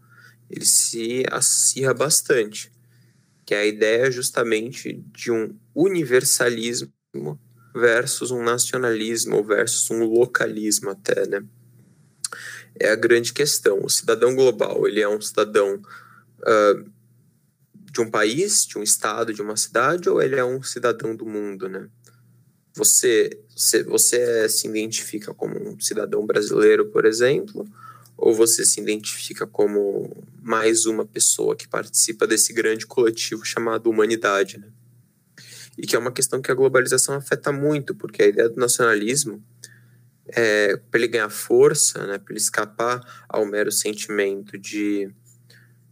ele se acirra bastante, que é a ideia justamente de um universalismo versus um nacionalismo versus um localismo até, né? É a grande questão. O cidadão global, ele é um cidadão uh, de um país, de um estado, de uma cidade, ou ele é um cidadão do mundo, né? Você, você, você se identifica como um cidadão brasileiro, por exemplo, ou você se identifica como mais uma pessoa que participa desse grande coletivo chamado humanidade, né? E que é uma questão que a globalização afeta muito, porque a ideia do nacionalismo, é, para ele ganhar força, né, para ele escapar ao mero sentimento de,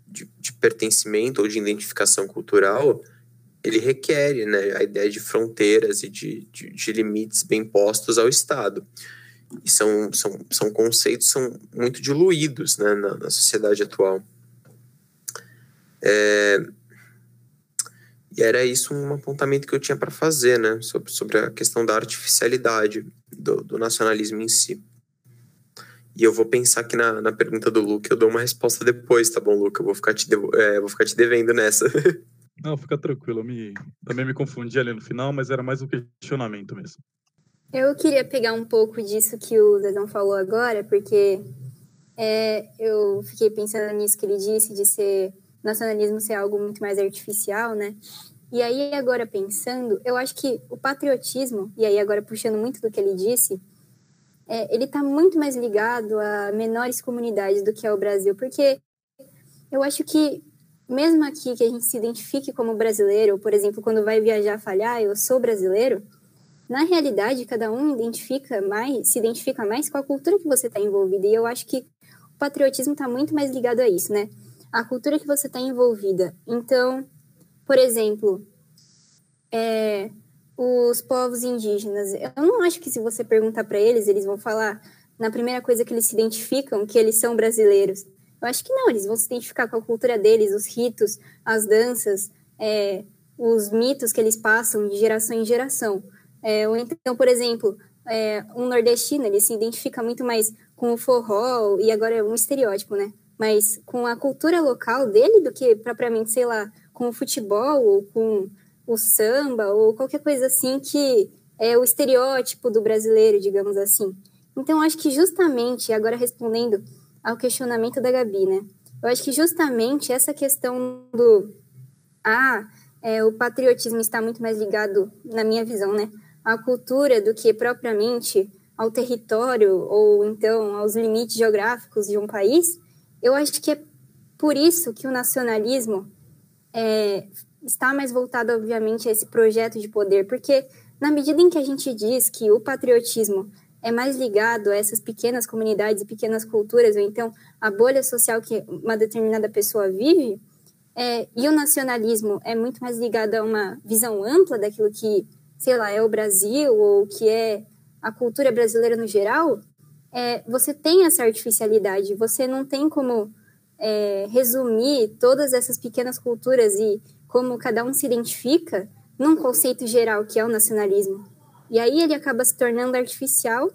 de, de, pertencimento ou de identificação cultural, ele requer né, a ideia de fronteiras e de, de, de limites bem postos ao Estado. E são, são, são conceitos são muito diluídos né, na, na sociedade atual. É, e era isso um apontamento que eu tinha para fazer, né, sobre, sobre a questão da artificialidade do, do, nacionalismo em si. E eu vou pensar aqui na, na pergunta do Luke, eu dou uma resposta depois, tá bom, Luke? Eu vou ficar te, devo, é, vou ficar te devendo nessa. Não, fica tranquilo. Eu me, também me confundi ali no final, mas era mais um questionamento mesmo. Eu queria pegar um pouco disso que o Zezão falou agora, porque é, eu fiquei pensando nisso que ele disse, de ser nacionalismo ser algo muito mais artificial, né? E aí, agora pensando, eu acho que o patriotismo, e aí agora puxando muito do que ele disse, é, ele está muito mais ligado a menores comunidades do que é o Brasil, porque eu acho que mesmo aqui que a gente se identifique como brasileiro, por exemplo, quando vai viajar falhar, eu sou brasileiro, na realidade cada um identifica mais, se identifica mais com a cultura que você está envolvida. E eu acho que o patriotismo está muito mais ligado a isso, né? A cultura que você está envolvida. Então, por exemplo, é, os povos indígenas. Eu não acho que se você perguntar para eles, eles vão falar na primeira coisa que eles se identificam que eles são brasileiros. Eu acho que não, eles vão se identificar com a cultura deles, os ritos, as danças, é, os mitos que eles passam de geração em geração. É, ou então, por exemplo, é, um nordestino, ele se identifica muito mais com o forró, e agora é um estereótipo, né? Mas com a cultura local dele do que propriamente, sei lá, com o futebol ou com o samba ou qualquer coisa assim que é o estereótipo do brasileiro, digamos assim. Então, acho que justamente, agora respondendo ao questionamento da Gabi, né? Eu acho que justamente essa questão do. Ah, é, o patriotismo está muito mais ligado, na minha visão, né? À cultura do que propriamente ao território ou então aos limites geográficos de um país. Eu acho que é por isso que o nacionalismo é, está mais voltado, obviamente, a esse projeto de poder, porque na medida em que a gente diz que o patriotismo é mais ligado a essas pequenas comunidades e pequenas culturas, ou então a bolha social que uma determinada pessoa vive, é, e o nacionalismo é muito mais ligado a uma visão ampla daquilo que, sei lá, é o Brasil ou que é a cultura brasileira no geral, é, você tem essa artificialidade, você não tem como é, resumir todas essas pequenas culturas e como cada um se identifica num conceito geral que é o nacionalismo. E aí ele acaba se tornando artificial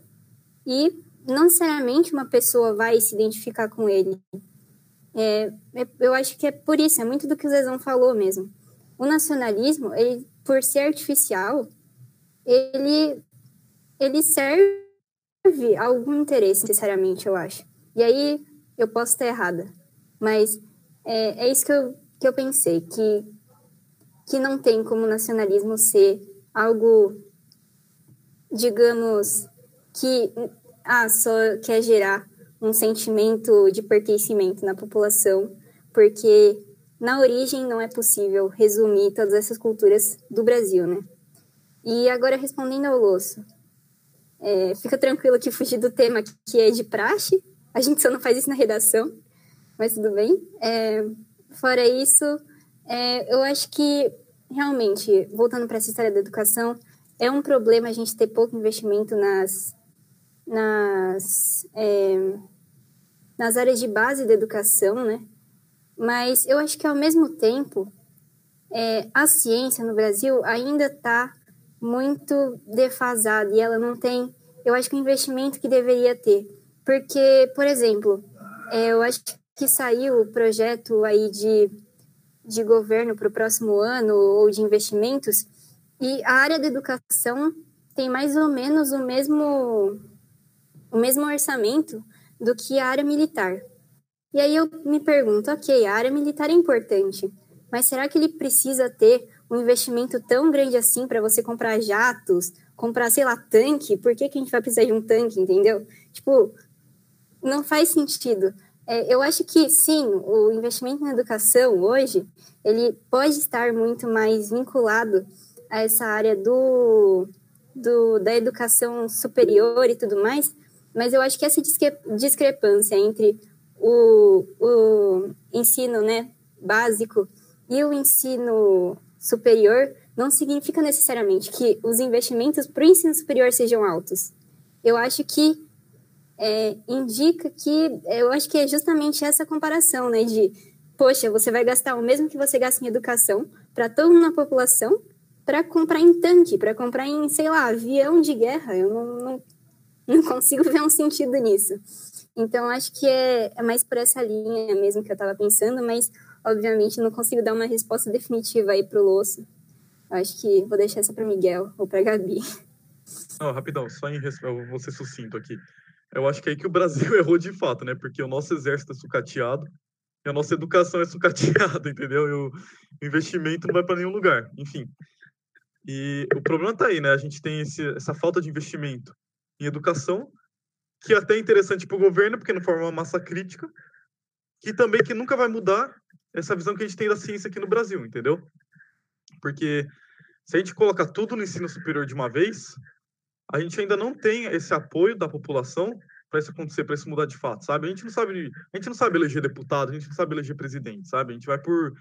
e não necessariamente uma pessoa vai se identificar com ele. É, é, eu acho que é por isso, é muito do que o Zezão falou mesmo. O nacionalismo, ele, por ser artificial, ele, ele serve a algum interesse, necessariamente, eu acho. E aí, eu posso estar errada, mas é, é isso que eu, que eu pensei, que que não tem como nacionalismo ser algo, digamos, que ah, só quer gerar um sentimento de pertencimento na população, porque na origem não é possível resumir todas essas culturas do Brasil, né? E agora respondendo ao Losso, é, fica tranquilo que fugir do tema que é de praxe, a gente só não faz isso na redação, mas tudo bem. É, fora isso, é, eu acho que, realmente, voltando para essa história da educação, é um problema a gente ter pouco investimento nas, nas, é, nas áreas de base da educação, né? Mas eu acho que, ao mesmo tempo, é, a ciência no Brasil ainda está muito defasada e ela não tem, eu acho que o investimento que deveria ter. Porque, por exemplo, é, eu acho que saiu o projeto aí de de governo para o próximo ano ou de investimentos, e a área da educação tem mais ou menos o mesmo, o mesmo orçamento do que a área militar. E aí eu me pergunto, ok, a área militar é importante, mas será que ele precisa ter um investimento tão grande assim para você comprar jatos, comprar, sei lá, tanque? Por que, que a gente vai precisar de um tanque, entendeu? Tipo, não faz sentido. É, eu acho que sim, o investimento na educação hoje ele pode estar muito mais vinculado a essa área do, do da educação superior e tudo mais, mas eu acho que essa discrepância entre o, o ensino né, básico e o ensino superior não significa necessariamente que os investimentos para o ensino superior sejam altos. Eu acho que é, indica que eu acho que é justamente essa comparação, né? De, poxa, você vai gastar o mesmo que você gasta em educação para toda uma população para comprar em tanque, para comprar em, sei lá, avião de guerra. Eu não, não, não consigo ver um sentido nisso. Então, acho que é, é mais por essa linha mesmo que eu estava pensando, mas, obviamente, não consigo dar uma resposta definitiva aí para o Losso. Acho que vou deixar essa para Miguel ou para Gabi. Não, rapidão, só em eu vou ser sucinto aqui. Eu acho que é aí que o Brasil errou de fato, né? Porque o nosso exército é sucateado e a nossa educação é sucateada, entendeu? E o investimento não vai para nenhum lugar. Enfim. E o problema está aí, né? A gente tem esse, essa falta de investimento em educação que é até interessante para o governo, porque não forma uma massa crítica, que também que nunca vai mudar essa visão que a gente tem da ciência aqui no Brasil, entendeu? Porque se a gente colocar tudo no ensino superior de uma vez, a gente ainda não tem esse apoio da população para isso acontecer, para isso mudar de fato, sabe? A gente não sabe, a gente não sabe eleger deputado, a gente não sabe eleger presidente, sabe? A gente vai por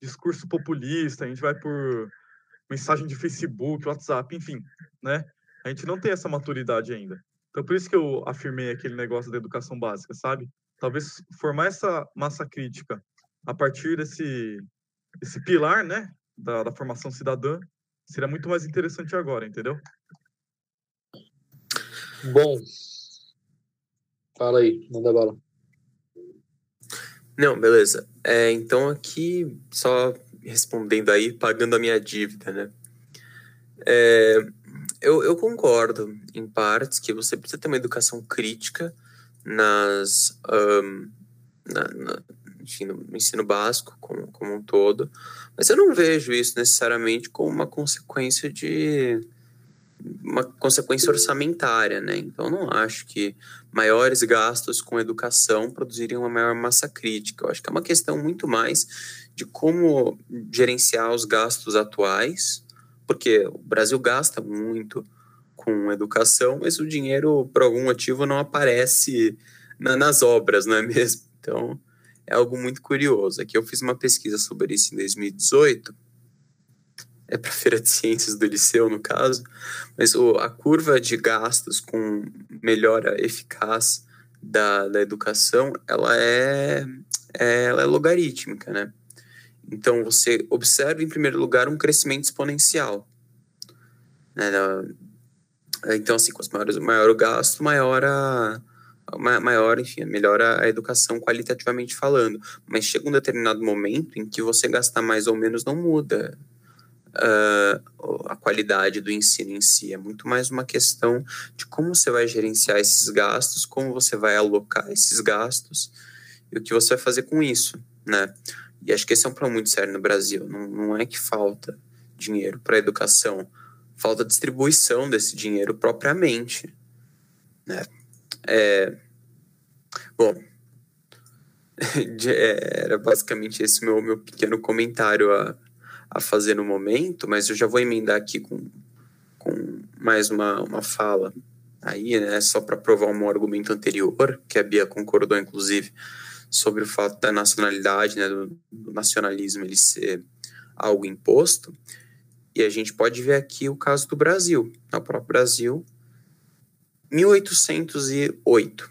discurso populista, a gente vai por mensagem de Facebook, WhatsApp, enfim, né? A gente não tem essa maturidade ainda. Então, por isso que eu afirmei aquele negócio da educação básica, sabe? Talvez formar essa massa crítica a partir desse, desse pilar, né, da, da formação cidadã, seria muito mais interessante agora, entendeu? Bom, fala aí, manda bala. Não, beleza. É, então aqui, só respondendo aí, pagando a minha dívida, né? É, eu, eu concordo, em partes, que você precisa ter uma educação crítica nas, um, na, na, enfim, no ensino básico como, como um todo, mas eu não vejo isso necessariamente como uma consequência de uma consequência orçamentária, né? Então, não acho que maiores gastos com educação produziriam uma maior massa crítica. Eu acho que é uma questão muito mais de como gerenciar os gastos atuais porque o Brasil gasta muito com educação, mas o dinheiro, por algum motivo, não aparece na, nas obras, não é mesmo? Então, é algo muito curioso. Aqui eu fiz uma pesquisa sobre isso em 2018, é para a Feira de Ciências do Liceu, no caso, mas o, a curva de gastos com melhora eficaz da, da educação, ela é, é, ela é logarítmica, né? Então, você observa, em primeiro lugar, um crescimento exponencial. Né? Então, assim, quanto maior, maior o gasto, maior a, maior, enfim, melhora a educação qualitativamente falando. Mas chega um determinado momento em que você gastar mais ou menos não muda uh, a qualidade do ensino em si. É muito mais uma questão de como você vai gerenciar esses gastos, como você vai alocar esses gastos e o que você vai fazer com isso, né? E acho que esse é um problema muito sério no Brasil. Não, não é que falta dinheiro para educação, falta distribuição desse dinheiro propriamente. Né? É, bom, era basicamente esse meu, meu pequeno comentário a, a fazer no momento, mas eu já vou emendar aqui com, com mais uma, uma fala aí, né, só para provar um argumento anterior, que a Bia concordou, inclusive, sobre o fato da nacionalidade, né, do, do nacionalismo ele ser algo imposto. E a gente pode ver aqui o caso do Brasil. O próprio Brasil, 1808,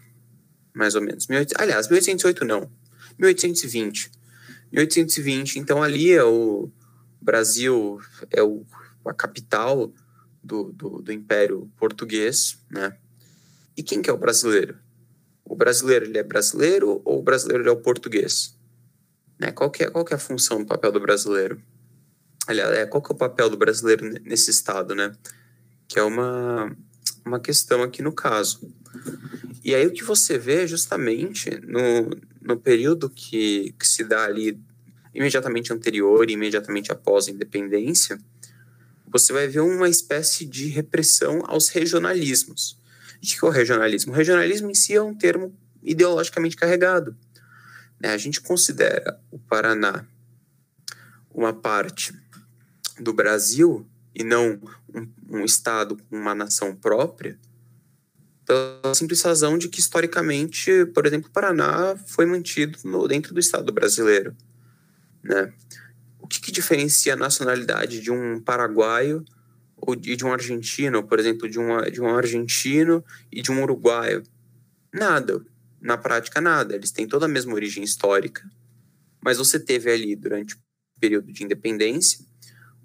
mais ou menos. 18, aliás, 1808 não, 1820. 1820, então ali é o Brasil, é o, a capital do, do, do Império Português, né? E quem que é o brasileiro? o brasileiro ele é brasileiro ou o brasileiro é o português? Né? Qual, que é, qual que é a função do papel do brasileiro? Aliás, é, qual que é o papel do brasileiro nesse estado, né? Que é uma, uma questão aqui no caso. E aí o que você vê justamente no, no período que, que se dá ali imediatamente anterior e imediatamente após a independência, você vai ver uma espécie de repressão aos regionalismos. De que é o regionalismo? O regionalismo em si é um termo ideologicamente carregado. Né? A gente considera o Paraná uma parte do Brasil e não um, um estado com uma nação própria, pela simples razão de que, historicamente, por exemplo, o Paraná foi mantido no, dentro do Estado brasileiro. Né? O que, que diferencia a nacionalidade de um paraguaio ou de, de um argentino, por exemplo, de, uma, de um argentino e de um uruguaio? Nada. Na prática, nada. Eles têm toda a mesma origem histórica, mas você teve ali, durante o período de independência,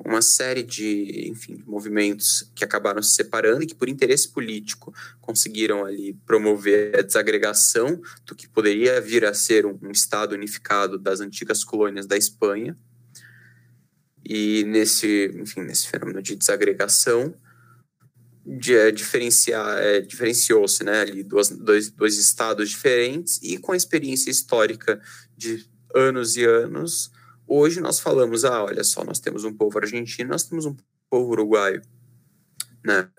uma série de, enfim, movimentos que acabaram se separando e que, por interesse político, conseguiram ali promover a desagregação do que poderia vir a ser um, um Estado unificado das antigas colônias da Espanha. E nesse, enfim, nesse fenômeno de desagregação, de, é, diferenciar, é, diferenciou-se né, ali duas, dois, dois estados diferentes e com a experiência histórica de anos e anos, Hoje nós falamos, ah, olha só, nós temos um povo argentino, nós temos um povo uruguaio, né?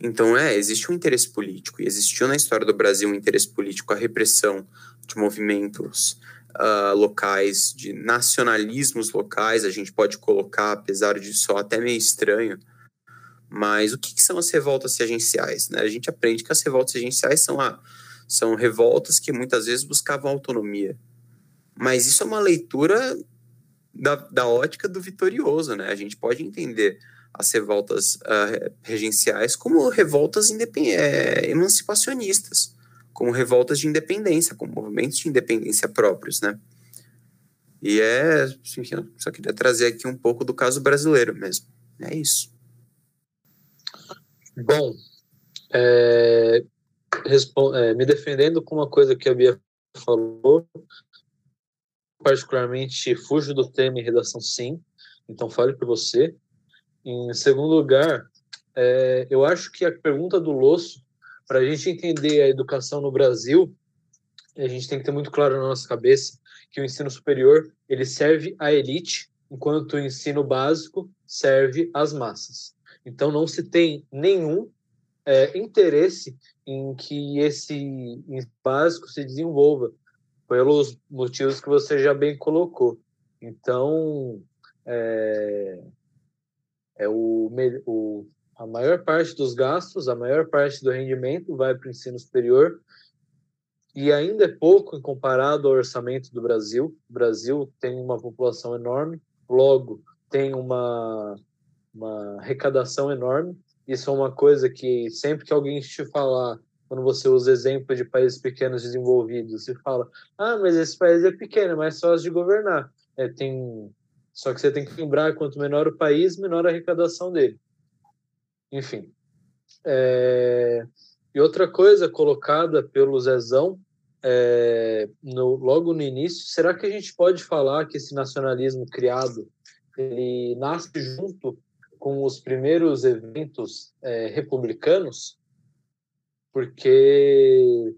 Então, é, existe um interesse político, e existiu na história do Brasil um interesse político, a repressão de movimentos uh, locais, de nacionalismos locais, a gente pode colocar, apesar de só até meio estranho, mas o que, que, são as revoltas regenciais? Né? A gente aprende que as revoltas regenciais são, ah, são revoltas que muitas vezes buscavam autonomia, mas isso é uma leitura da, da ótica do vitorioso, né? A gente pode entender as revoltas uh, regenciais como revoltas é, emancipacionistas, como revoltas de independência, como movimentos de independência próprios, né? E é, eu só queria trazer aqui um pouco do caso brasileiro mesmo. É isso. Bom, é, é, me defendendo com uma coisa que a Bia falou, particularmente fujo do tema em redação sim, então fale por você. Em segundo lugar, é, eu acho que a pergunta do Losso, para a gente entender a educação no Brasil, a gente tem que ter muito claro na nossa cabeça que o ensino superior ele serve à elite, enquanto o ensino básico serve às massas. Então não se tem nenhum é, interesse em que esse básico se desenvolva pelos motivos que você já bem colocou. Então, é, é o, o, a maior parte dos gastos, a maior parte do rendimento vai para o ensino superior e ainda é pouco comparado ao orçamento do Brasil. O Brasil tem uma população enorme, logo tem uma, uma arrecadação enorme. Isso é uma coisa que sempre que alguém te falar quando você usa exemplo de países pequenos desenvolvidos, você fala, ah, mas esse país é pequeno, é mais fácil de governar. É, tem... Só que você tem que lembrar, quanto menor o país, menor a arrecadação dele. Enfim. É... E outra coisa colocada pelo Zezão, é... no, logo no início, será que a gente pode falar que esse nacionalismo criado, ele nasce junto com os primeiros eventos é, republicanos? Porque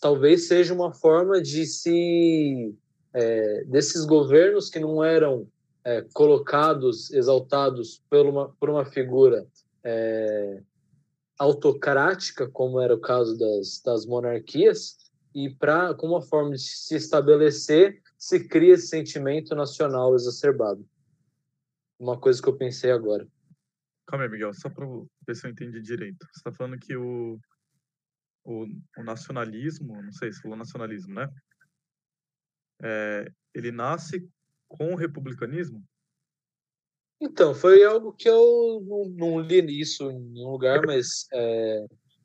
talvez seja uma forma de se é, desses governos que não eram é, colocados, exaltados por uma, por uma figura é, autocrática, como era o caso das, das monarquias, e para como uma forma de se estabelecer, se cria esse sentimento nacional exacerbado. Uma coisa que eu pensei agora. Calma aí, Miguel, só para ver se eu entendi direito. Você está falando que o, o, o, nacionalismo, não sei se falou nacionalismo, né? É, ele nasce com o republicanismo? Então, foi algo que eu não, não li isso em nenhum lugar, mas é,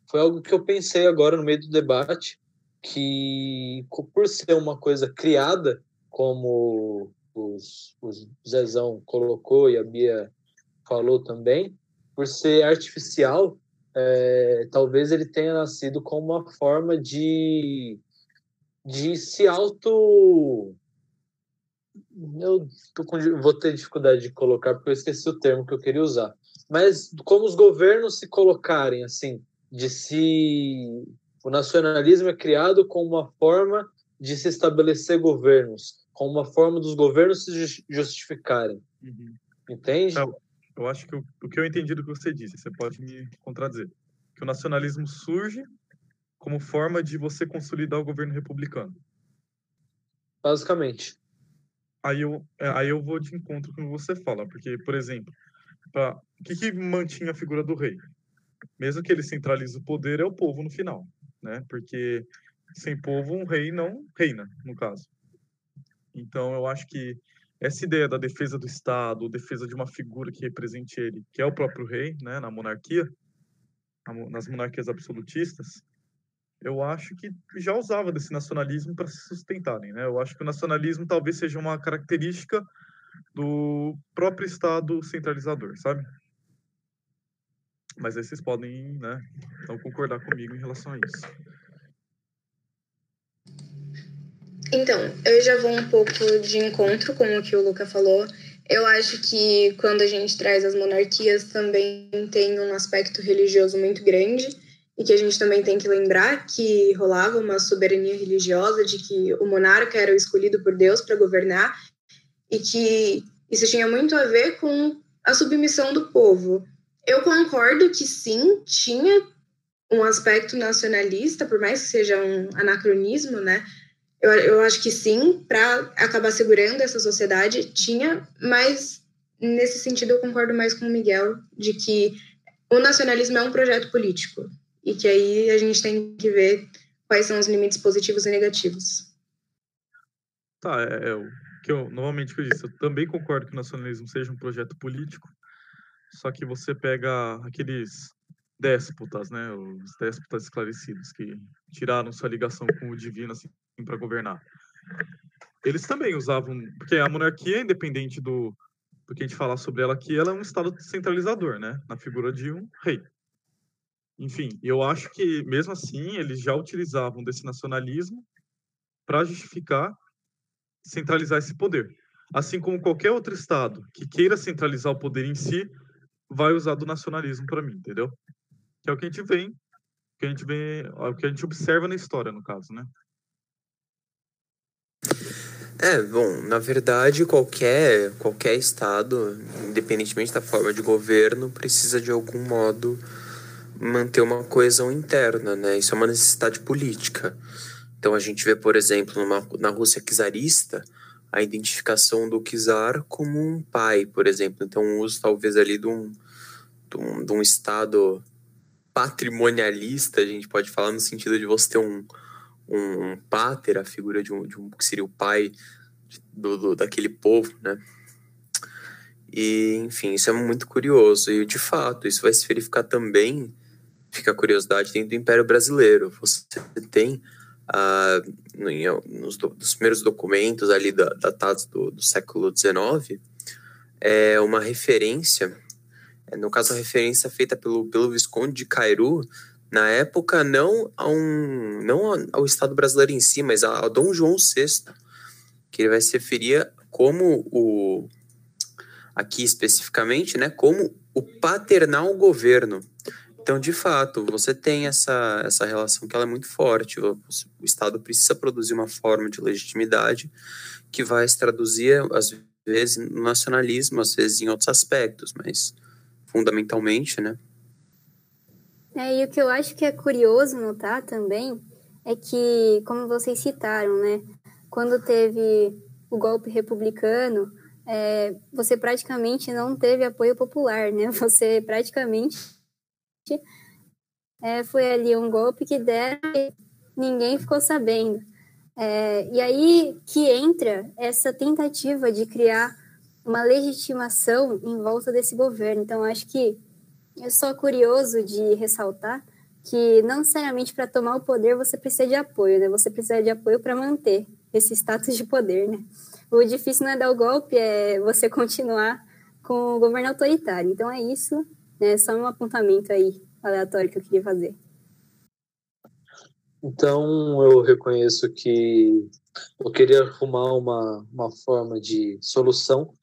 foi algo que eu pensei agora no meio do debate, que por ser uma coisa criada, como os, os Zezão colocou e a Bia falou também, por ser artificial, é, talvez ele tenha nascido como uma forma de, de se auto. Eu com, vou ter dificuldade de colocar porque eu esqueci o termo que eu queria usar. Mas como os governos se colocarem assim, de se. O nacionalismo é criado como uma forma de se estabelecer governos, como uma forma dos governos se justificarem. Uhum. Entende? Então, eu acho que o, o que eu entendi do que você disse, você pode me contradizer, que o nacionalismo surge como forma de você consolidar o governo republicano. Basicamente. Aí eu, é, aí eu vou de encontro com o que você fala, porque, por exemplo, pra, o que, que mantinha a figura do rei? Mesmo que ele centralize o poder, é o povo no final, né? Porque sem povo, um rei não reina, no caso. Então, eu acho que essa ideia da defesa do Estado, defesa de uma figura que represente ele, que é o próprio rei, né, na monarquia, nas monarquias absolutistas, eu acho que já usava desse nacionalismo para se sustentarem, né? Eu acho que o nacionalismo talvez seja uma característica do próprio Estado centralizador, sabe? Mas aí vocês podem, né, não concordar comigo em relação a isso. Então, eu já vou um pouco de encontro com o que o Luca falou. Eu acho que quando a gente traz as monarquias também tem um aspecto religioso muito grande e que a gente também tem que lembrar que rolava uma soberania religiosa de que o monarca era o escolhido por Deus para governar e que isso tinha muito a ver com a submissão do povo. Eu concordo que sim, tinha um aspecto nacionalista, por mais que seja um anacronismo, né? Eu, eu acho que sim, para acabar segurando essa sociedade, tinha, mas nesse sentido eu concordo mais com o Miguel, de que o nacionalismo é um projeto político e que aí a gente tem que ver quais são os limites positivos e negativos. Tá, é, é o que eu novamente que eu disse, eu também concordo que o nacionalismo seja um projeto político, só que você pega aqueles déspotas, né, os déspotas esclarecidos que tiraram sua ligação com o divino assim para governar. Eles também usavam, porque a monarquia, independente do porque a gente falar sobre ela aqui, ela é um estado centralizador, né, na figura de um rei. Enfim, eu acho que mesmo assim eles já utilizavam desse nacionalismo para justificar centralizar esse poder. Assim como qualquer outro estado que queira centralizar o poder em si, vai usar do nacionalismo para mim, entendeu? Que é o que a gente vem, que a gente vê, o que a gente observa na história, no caso, né? É, bom, na verdade, qualquer, qualquer estado, independentemente da forma de governo, precisa de algum modo manter uma coesão interna, né? Isso é uma necessidade política. Então a gente vê, por exemplo, numa, na Rússia czarista, a identificação do czar como um pai, por exemplo. Então o uso talvez ali de um, de um, de um estado patrimonialista, a gente pode falar no sentido de você ter um, um, um pater, a figura de um, de um que seria o pai do, do, daquele povo, né? E, enfim, isso é muito curioso. E, de fato, isso vai se verificar também fica a curiosidade, dentro do Império Brasileiro. Você tem, ah, nos, nos, primeiros documentos ali datados do, do século XIX, é uma referência, no caso a referência feita pelo, pelo Visconde de Cairu, na época não, a um, não ao Estado brasileiro em si, mas a, a Dom João VI, que ele vai se referir como o, aqui especificamente, né, como o paternal governo. Então, de fato, você tem essa, essa relação que ela é muito forte. O, o Estado precisa produzir uma forma de legitimidade que vai se traduzir, às vezes, no nacionalismo, às vezes em outros aspectos, mas fundamentalmente, né? É, e o que eu acho que é curioso notar também é que, como vocês citaram, né, quando teve o golpe republicano, é, você praticamente não teve apoio popular, né? Você praticamente é, foi ali um golpe que deram e ninguém ficou sabendo. É, e aí que entra essa tentativa de criar uma legitimação em volta desse governo. Então, acho que é só curioso de ressaltar que não necessariamente para tomar o poder você precisa de apoio, né? Você precisa de apoio para manter esse status de poder, né? O difícil não é dar o golpe, é você continuar com o governo autoritário. Então é isso, né? Só um apontamento aí aleatório que eu queria fazer. Então, eu reconheço que eu queria arrumar uma, uma forma de solução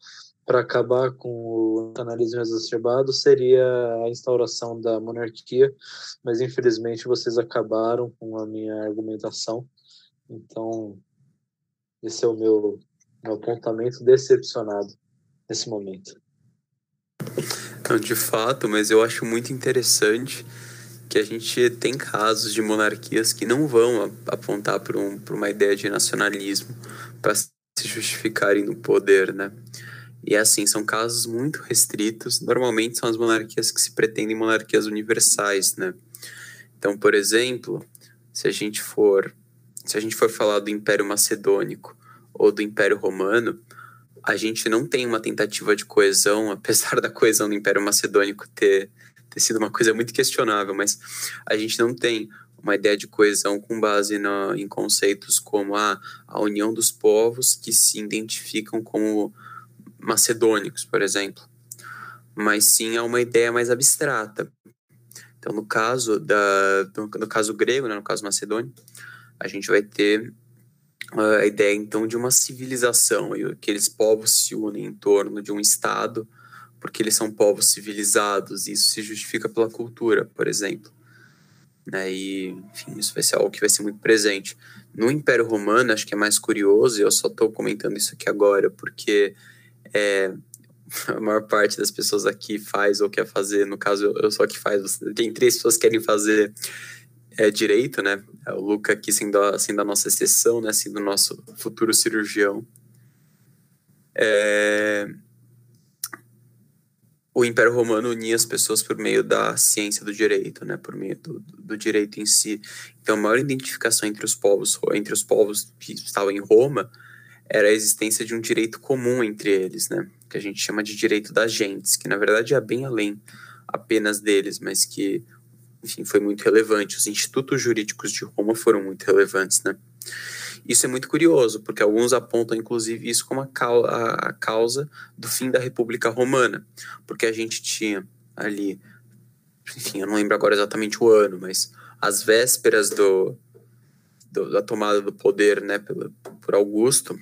para acabar com o nacionalismo exacerbado seria a instauração da monarquia, mas infelizmente vocês acabaram com a minha argumentação. Então, esse é o meu, meu apontamento decepcionado nesse momento. Não, de fato, mas eu acho muito interessante que a gente tem casos de monarquias que não vão apontar para um, uma ideia de nacionalismo para se justificarem no poder, né? E assim, são casos muito restritos. Normalmente são as monarquias que se pretendem monarquias universais, né? Então, por exemplo, se a gente for se a gente for falar do Império Macedônico ou do Império Romano, a gente não tem uma tentativa de coesão, apesar da coesão do Império Macedônico ter, ter sido uma coisa muito questionável, mas a gente não tem uma ideia de coesão com base no, em conceitos como a, a união dos povos que se identificam como macedônicos, por exemplo, mas sim a uma ideia mais abstrata. Então, no caso da, no, no caso grego, né, no caso macedônio, a gente vai ter a ideia então de uma civilização e aqueles povos se unem em torno de um estado porque eles são povos civilizados e isso se justifica pela cultura, por exemplo. Né? E, enfim, isso vai ser algo que vai ser muito presente. No Império Romano, acho que é mais curioso, e eu só estou comentando isso aqui agora, porque é, a maior parte das pessoas aqui faz ou quer fazer, no caso eu sou que faz, tem três pessoas que querem fazer é, direito, né? É o Luca aqui sendo a, sendo a nossa exceção, né? Sendo o nosso futuro cirurgião. É, o Império Romano unia as pessoas por meio da ciência do direito, né, por meio do, do, direito em si. Então, a maior identificação entre os povos, entre os povos que estavam em Roma, era a existência de um direito comum entre eles, né, que a gente chama de direito das gentes, que na verdade é bem além apenas deles, mas que, enfim, foi muito relevante. Os institutos jurídicos de Roma foram muito relevantes, né. Isso é muito curioso, porque alguns apontam, inclusive, isso como a, causa do fim da República Romana, porque a gente tinha ali, enfim, eu não lembro agora exatamente o ano, mas as vésperas do, do da tomada do poder, né, pelo, por Augusto,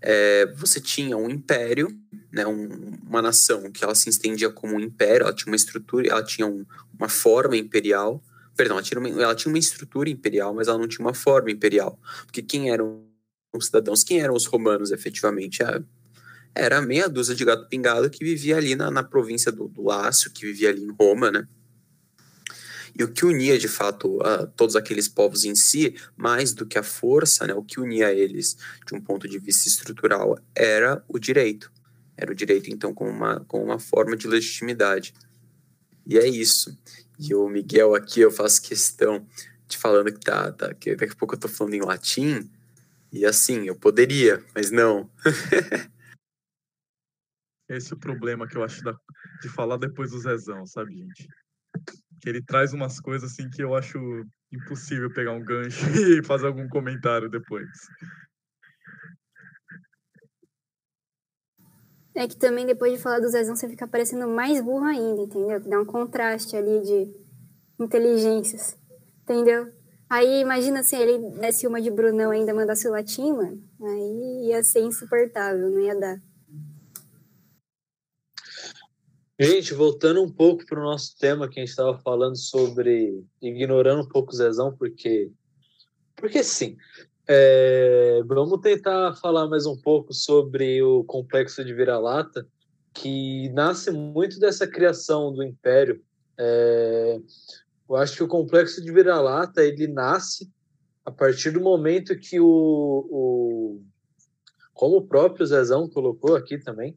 é, você tinha um império, né, um, uma nação que ela se estendia como um império, ela tinha uma estrutura, ela tinha um, uma forma imperial, Perdão, ela tinha, uma, ela tinha uma estrutura imperial, mas ela não tinha uma forma imperial. Porque quem eram os cidadãos? Quem eram os romanos, efetivamente? Era meia dúzia de gato pingado que vivia ali na, na província do, do Lácio, que vivia ali em Roma, né? E o que unia, de fato, a todos aqueles povos em si, mais do que a força, né, o que unia eles de um ponto de vista estrutural era o direito. Era o direito, então, como uma, como uma forma de legitimidade. E é isso. E o Miguel aqui, eu faço questão de falando que tá, tá que daqui a pouco eu tô falando em latim. E assim, eu poderia, mas não. Esse é o problema que eu acho da, de falar depois do Zezão, sabe, gente? Que ele traz umas coisas assim que eu acho impossível pegar um gancho e fazer algum comentário depois. É que também depois de falar do Zezão você fica parecendo mais burro ainda, entendeu? Que dá um contraste ali de inteligências, entendeu? Aí imagina se ele desse uma de Brunão ainda mandasse o latim, mano. Aí ia ser insuportável, não ia dar. Gente, voltando um pouco para o nosso tema que a gente estava falando sobre ignorando um pouco o Zezão, porque porque sim, é, vamos tentar falar mais um pouco sobre o complexo de vira-lata, que nasce muito dessa criação do Império. É, eu acho que o complexo de vira-lata ele nasce a partir do momento que o, o como o próprio Zezão colocou aqui também,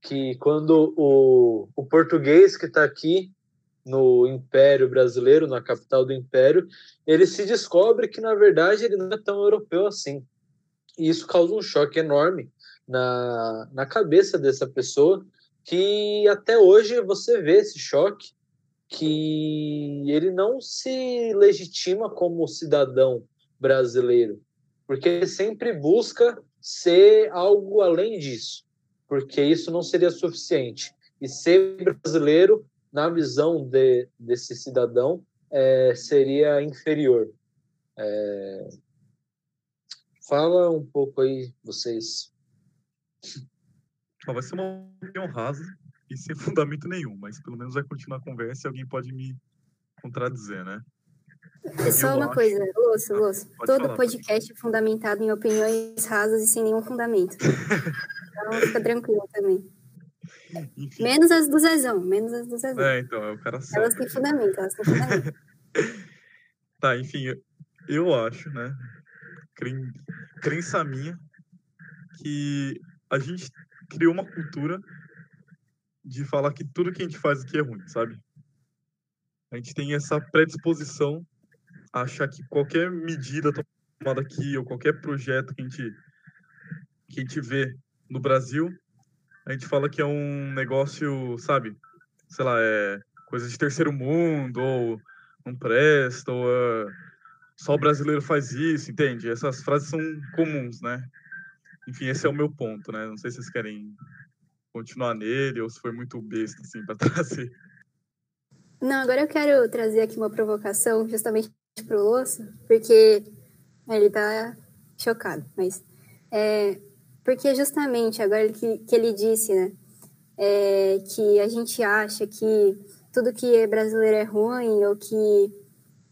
que quando o, o português que está aqui no Império Brasileiro, na capital do Império, ele se descobre que, na verdade, ele não é tão europeu assim. E isso causa um choque enorme na, na cabeça dessa pessoa, que até hoje você vê esse choque, que ele não se legitima como cidadão brasileiro, porque ele sempre busca ser algo além disso, porque isso não seria suficiente. E ser brasileiro na visão de, desse cidadão, é, seria inferior. É... Fala um pouco aí, vocês. Vai ser uma opinião rasa e sem fundamento nenhum, mas pelo menos vai continuar a conversa e alguém pode me contradizer, né? É só Eu uma acho... coisa, Lúcio, ah, Lúcio. Todo falar, podcast é fundamentado em opiniões rasas e sem nenhum fundamento. então fica tranquilo também. Menos as do Zezão, menos as do Zezão. É, então, é o cara só. Elas têm fundamento, elas têm fundamento. tá, enfim, eu, eu acho, né, cren, crença minha, que a gente criou uma cultura de falar que tudo que a gente faz aqui é ruim, sabe? A gente tem essa predisposição a achar que qualquer medida tomada aqui ou qualquer projeto que a gente, que a gente vê no Brasil a gente fala que é um negócio, sabe? Sei lá, é coisa de terceiro mundo, ou não presta, ou uh, só o brasileiro faz isso, entende? Essas frases são comuns, né? enfim, esse é o meu ponto, né? Não sei se vocês querem continuar nele ou se foi muito besta, assim, para trazer. Não, agora eu quero trazer aqui uma provocação justamente pro Louço, porque ele tá chocado, mas é, porque justamente agora que, que ele disse, né, é, que a gente acha que tudo que é brasileiro é ruim ou que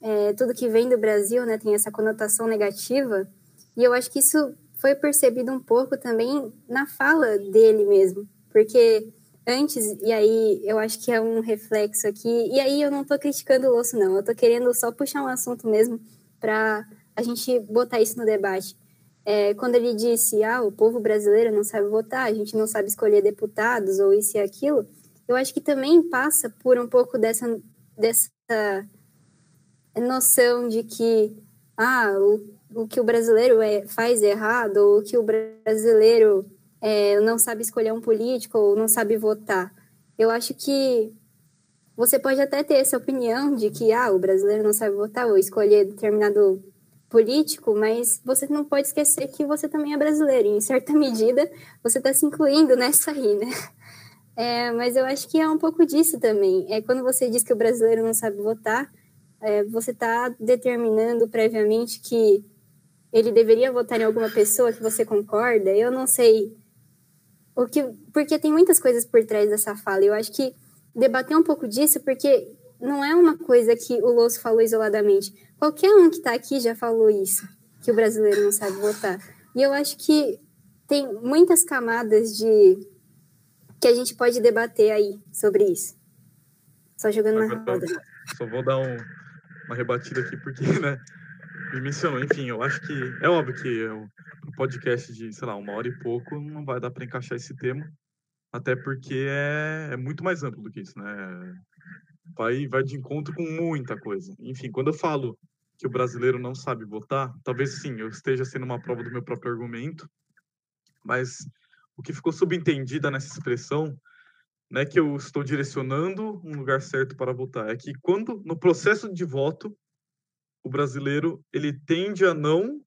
é, tudo que vem do Brasil, né, tem essa conotação negativa, e eu acho que isso foi percebido um pouco também na fala dele mesmo, porque antes, e aí eu acho que é um reflexo aqui, e aí eu não tô criticando o osso, não, eu tô querendo só puxar um assunto mesmo para a gente botar isso no debate. É, quando ele disse, ah, o povo brasileiro não sabe votar, a gente não sabe escolher deputados ou isso e aquilo, eu acho que também passa por um pouco dessa, dessa noção de que, ah, o, o que o brasileiro é, faz errado, ou o que o brasileiro é, não sabe escolher um político ou não sabe votar. Eu acho que você pode até ter essa opinião de que ah, o brasileiro não sabe votar ou escolher determinado político, mas você não pode esquecer que você também é brasileiro. E, em certa medida, você está se incluindo nessa aí, né? É, mas eu acho que é um pouco disso também. É quando você diz que o brasileiro não sabe votar, é, você está determinando previamente que ele deveria votar em alguma pessoa que você concorda. Eu não sei o que, porque tem muitas coisas por trás dessa fala. Eu acho que debater um pouco disso, porque não é uma coisa que o Louço falou isoladamente. Qualquer um que está aqui já falou isso, que o brasileiro não sabe votar. E eu acho que tem muitas camadas de que a gente pode debater aí sobre isso. Só jogando na roda. Só vou dar um, uma rebatida aqui, porque, né, me mencionou. Enfim, eu acho que é óbvio que um podcast de, sei lá, uma hora e pouco não vai dar para encaixar esse tema, até porque é, é muito mais amplo do que isso, né? Vai, vai de encontro com muita coisa. Enfim, quando eu falo que o brasileiro não sabe votar, talvez sim, eu esteja sendo uma prova do meu próprio argumento, mas o que ficou subentendido nessa expressão não é que eu estou direcionando um lugar certo para votar, é que quando no processo de voto o brasileiro ele tende a não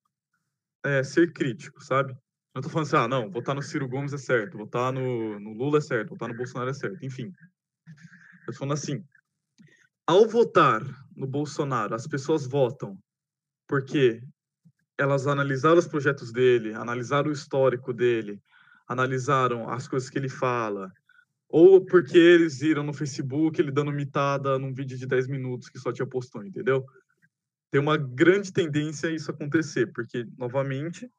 é, ser crítico, sabe? Não estou falando assim, ah, não, votar no Ciro Gomes é certo, votar no, no Lula é certo, votar no Bolsonaro é certo, enfim. Eu estou falando assim, ao votar no Bolsonaro, as pessoas votam porque elas analisaram os projetos dele, analisaram o histórico dele, analisaram as coisas que ele fala, ou porque eles viram no Facebook ele dando mitada num vídeo de 10 minutos que só tinha postou, entendeu? tem uma grande tendência a isso acontecer, porque, novamente,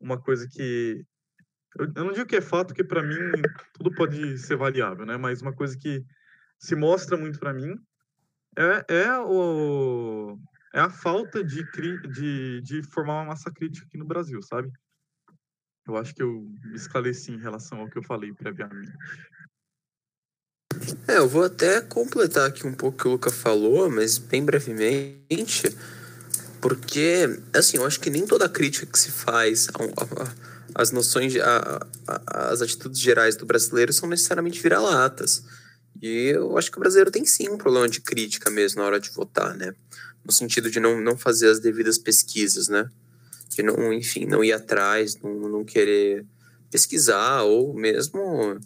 uma coisa que. Eu, não digo que é fato, porque para mim tudo pode ser variável, né? Mas uma coisa que se mostra muito para mim é, é, o, é a falta de, de, de formar uma massa crítica aqui no Brasil, sabe? Eu acho que eu me esclareci em relação ao que eu falei previamente. É, eu vou até completar aqui um pouco o que o Luca falou, mas bem brevemente, porque, assim, eu acho que nem toda crítica que se faz às noções, às atitudes gerais do brasileiro são necessariamente vira-latas. E eu acho que o brasileiro tem sim um problema de crítica mesmo na hora de votar, né? No sentido de não, não fazer as devidas pesquisas, né? De não, enfim, não ir atrás, não, não querer pesquisar ou mesmo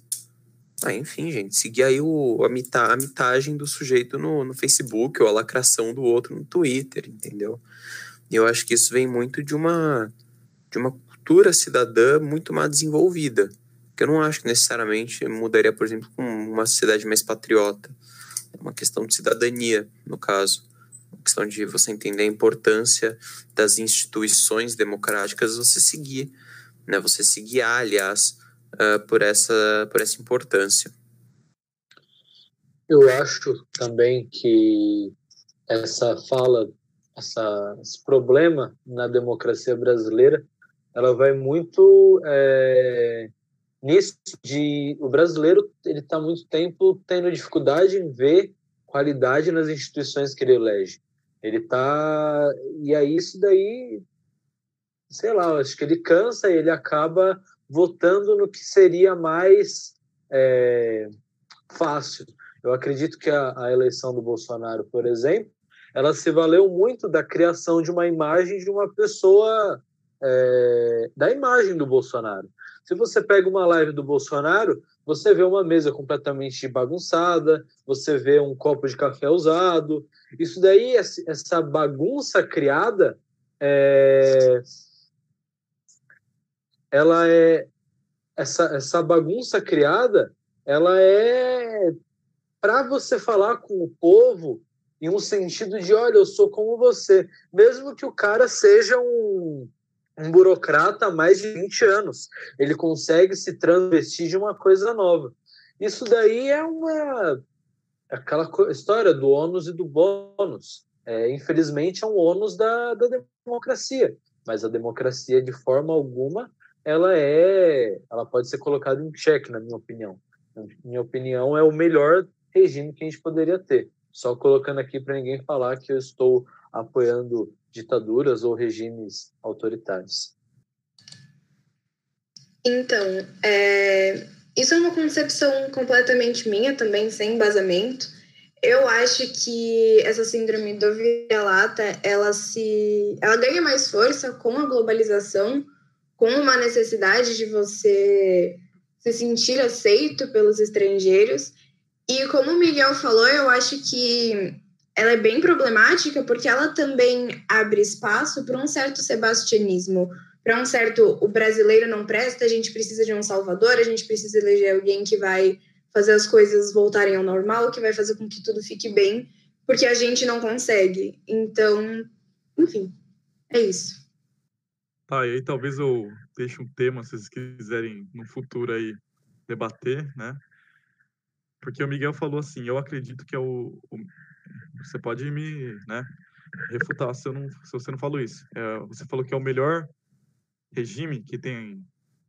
ah, enfim, gente, seguir aí o, a, mita, a mitagem do sujeito no, no Facebook ou a lacração do outro no Twitter, entendeu? E eu acho que isso vem muito de uma, de uma cultura cidadã muito mais desenvolvida. Que eu não acho que necessariamente mudaria, por exemplo, com uma sociedade mais patriota. É uma questão de cidadania, no caso. Uma questão de você entender a importância das instituições democráticas, você seguir, né? Você se guiar, aliás, uh, por, essa, por essa importância. Eu acho também que essa fala, essa, esse problema na democracia brasileira, ela vai muito é, nisso de o brasileiro ele está muito tempo tendo dificuldade em ver qualidade nas instituições que ele elege. Ele está e aí isso daí, sei lá, acho que ele cansa e ele acaba votando no que seria mais é, fácil. Eu acredito que a, a, eleição do Bolsonaro, por exemplo, ela se valeu muito da criação de uma imagem de uma pessoa é, da imagem do Bolsonaro. Se você pega uma live do Bolsonaro, você vê uma mesa completamente bagunçada, você vê um copo de café usado. Isso daí, essa bagunça criada, é... ela é essa, essa bagunça criada, ela é para você falar com o povo em um sentido de, olha, eu sou como você, mesmo que o cara seja um, um burocrata há mais de 20 anos, ele consegue se transvestir de uma coisa nova. Isso daí é uma aquela história do ônus e do bônus. É, infelizmente é um ônus da, da democracia, mas a democracia de forma alguma ela é, ela pode ser colocada em xeque, na minha opinião. Na minha opinião é o melhor regime que a gente poderia ter. Só colocando aqui para ninguém falar que eu estou apoiando ditaduras ou regimes autoritários. Então, é, isso é uma concepção completamente minha também, sem embasamento. Eu acho que essa síndrome do vira-lata, ela se, ela ganha mais força com a globalização, com uma necessidade de você se sentir aceito pelos estrangeiros e como o Miguel falou, eu acho que ela é bem problemática porque ela também abre espaço para um certo sebastianismo, para um certo o brasileiro não presta, a gente precisa de um salvador, a gente precisa eleger alguém que vai fazer as coisas voltarem ao normal, que vai fazer com que tudo fique bem, porque a gente não consegue. Então, enfim, é isso. Tá, e aí talvez eu deixe um tema, se vocês quiserem no futuro aí debater, né? Porque o Miguel falou assim, eu acredito que é o, o você pode me, né, refutar se, eu não, se você não falou isso. É, você falou que é o melhor regime que tem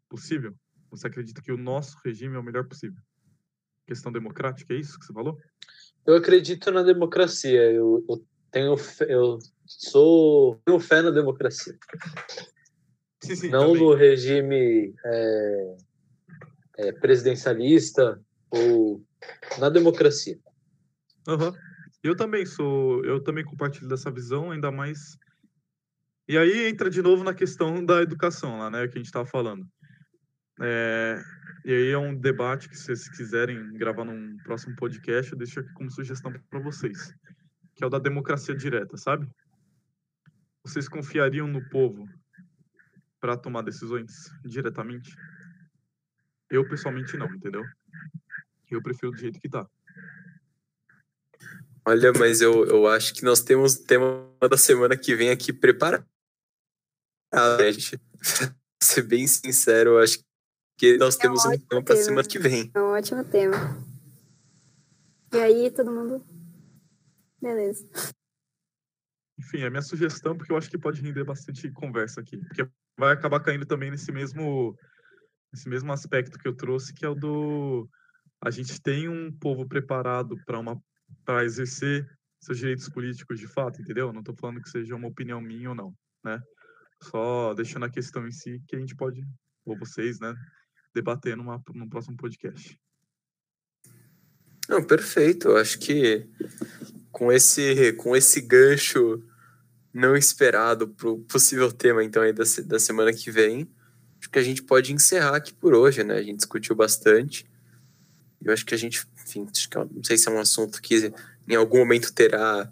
possível. Você acredita que o nosso regime é o melhor possível? Questão democrática, é isso que você falou? Eu acredito na democracia. Eu, eu tenho, eu sou tenho fé na democracia. Sim, sim, não também. no regime é, é, presidencialista ou na democracia. Uhum. Eu também sou, eu também compartilho dessa visão, ainda mais. E aí entra de novo na questão da educação lá, né, que a gente estava falando. É... E aí é um debate que se vocês quiserem gravar num próximo podcast, eu deixo aqui como sugestão para vocês, que é o da democracia direta, sabe? Vocês confiariam no povo para tomar decisões diretamente? Eu pessoalmente não, entendeu? Eu prefiro do jeito que tá. Olha, mas eu, eu acho que nós temos o tema da semana que vem aqui preparado. Né, gente? Pra ser bem sincero, eu acho que nós é temos um, um tema para semana que vem. É um ótimo tema. E aí, todo mundo. Beleza. Enfim, a minha sugestão, porque eu acho que pode render bastante conversa aqui. Porque vai acabar caindo também nesse mesmo, nesse mesmo aspecto que eu trouxe, que é o do a gente tem um povo preparado para uma para exercer seus direitos políticos de fato, entendeu? Não estou falando que seja uma opinião minha ou não, né? Só deixando a questão em si que a gente pode, ou vocês, né, debater numa, num próximo podcast. Não, perfeito. Eu acho que com esse, com esse gancho não esperado para o possível tema, então, aí da, da semana que vem, acho que a gente pode encerrar aqui por hoje, né? A gente discutiu bastante. Eu acho que a gente, enfim, é não sei se é um assunto que em algum momento terá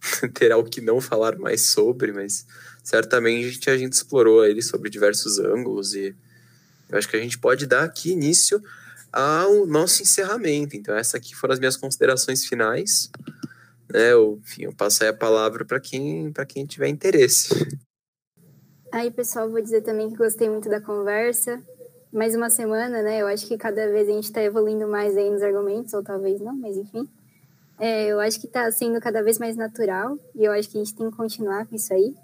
terá o que não falar mais sobre, mas certamente a gente, a gente explorou ele sobre diversos ângulos e eu acho que a gente pode dar aqui início ao nosso encerramento. Então, essas aqui foram as minhas considerações finais. Né? Eu, enfim, eu passo aí a palavra para quem, quem tiver interesse. Aí, pessoal, vou dizer também que gostei muito da conversa mais uma semana, né? Eu acho que cada vez a gente está evoluindo mais aí nos argumentos, ou talvez não, mas enfim. É, eu acho que está sendo cada vez mais natural e eu acho que a gente tem que continuar com isso aí.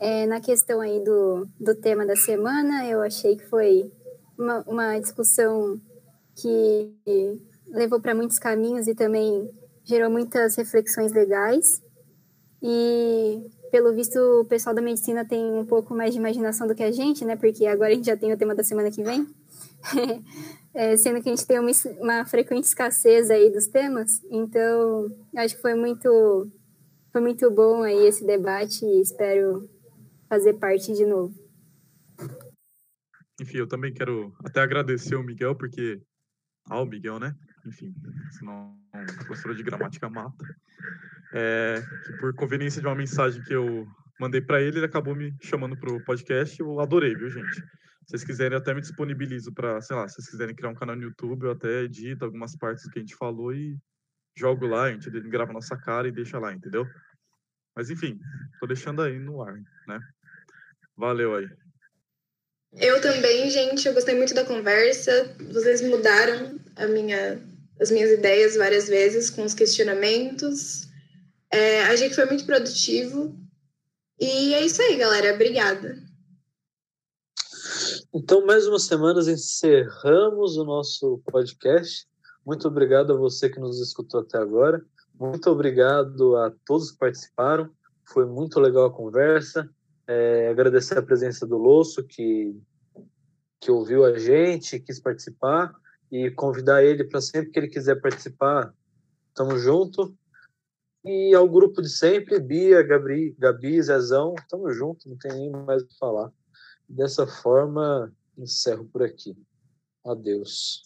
É, na questão aí do, do tema da semana, eu achei que foi uma, uma discussão que levou para muitos caminhos e também gerou muitas reflexões legais. E pelo visto, o pessoal da medicina tem um pouco mais de imaginação do que a gente, né? Porque agora a gente já tem o tema da semana que vem. é, sendo que a gente tem uma, uma frequente escassez aí dos temas. Então, acho que foi muito, foi muito bom aí esse debate e espero fazer parte de novo. enfim, eu também quero até agradecer o Miguel, porque. Ah, o Miguel, né? Enfim, senão a professora de gramática mata. É, que por conveniência de uma mensagem que eu mandei para ele, ele acabou me chamando para o podcast. Eu adorei, viu, gente? Se vocês quiserem, até me disponibilizo para, sei lá, se vocês quiserem criar um canal no YouTube, eu até edito algumas partes que a gente falou e jogo lá, a gente grava nossa cara e deixa lá, entendeu? Mas enfim, tô deixando aí no ar, né? Valeu aí. Eu também, gente, eu gostei muito da conversa. Vocês mudaram a minha, as minhas ideias várias vezes com os questionamentos. É, a gente foi muito produtivo. E é isso aí, galera. Obrigada. Então, mais uma semana encerramos o nosso podcast. Muito obrigado a você que nos escutou até agora. Muito obrigado a todos que participaram. Foi muito legal a conversa. É, agradecer a presença do Losso, que, que ouviu a gente, quis participar, e convidar ele para sempre que ele quiser participar. Tamo junto. E ao grupo de sempre, Bia, Gabi, Gabi Zezão, tamo junto, não tem nem mais o que falar. Dessa forma, encerro por aqui. Adeus.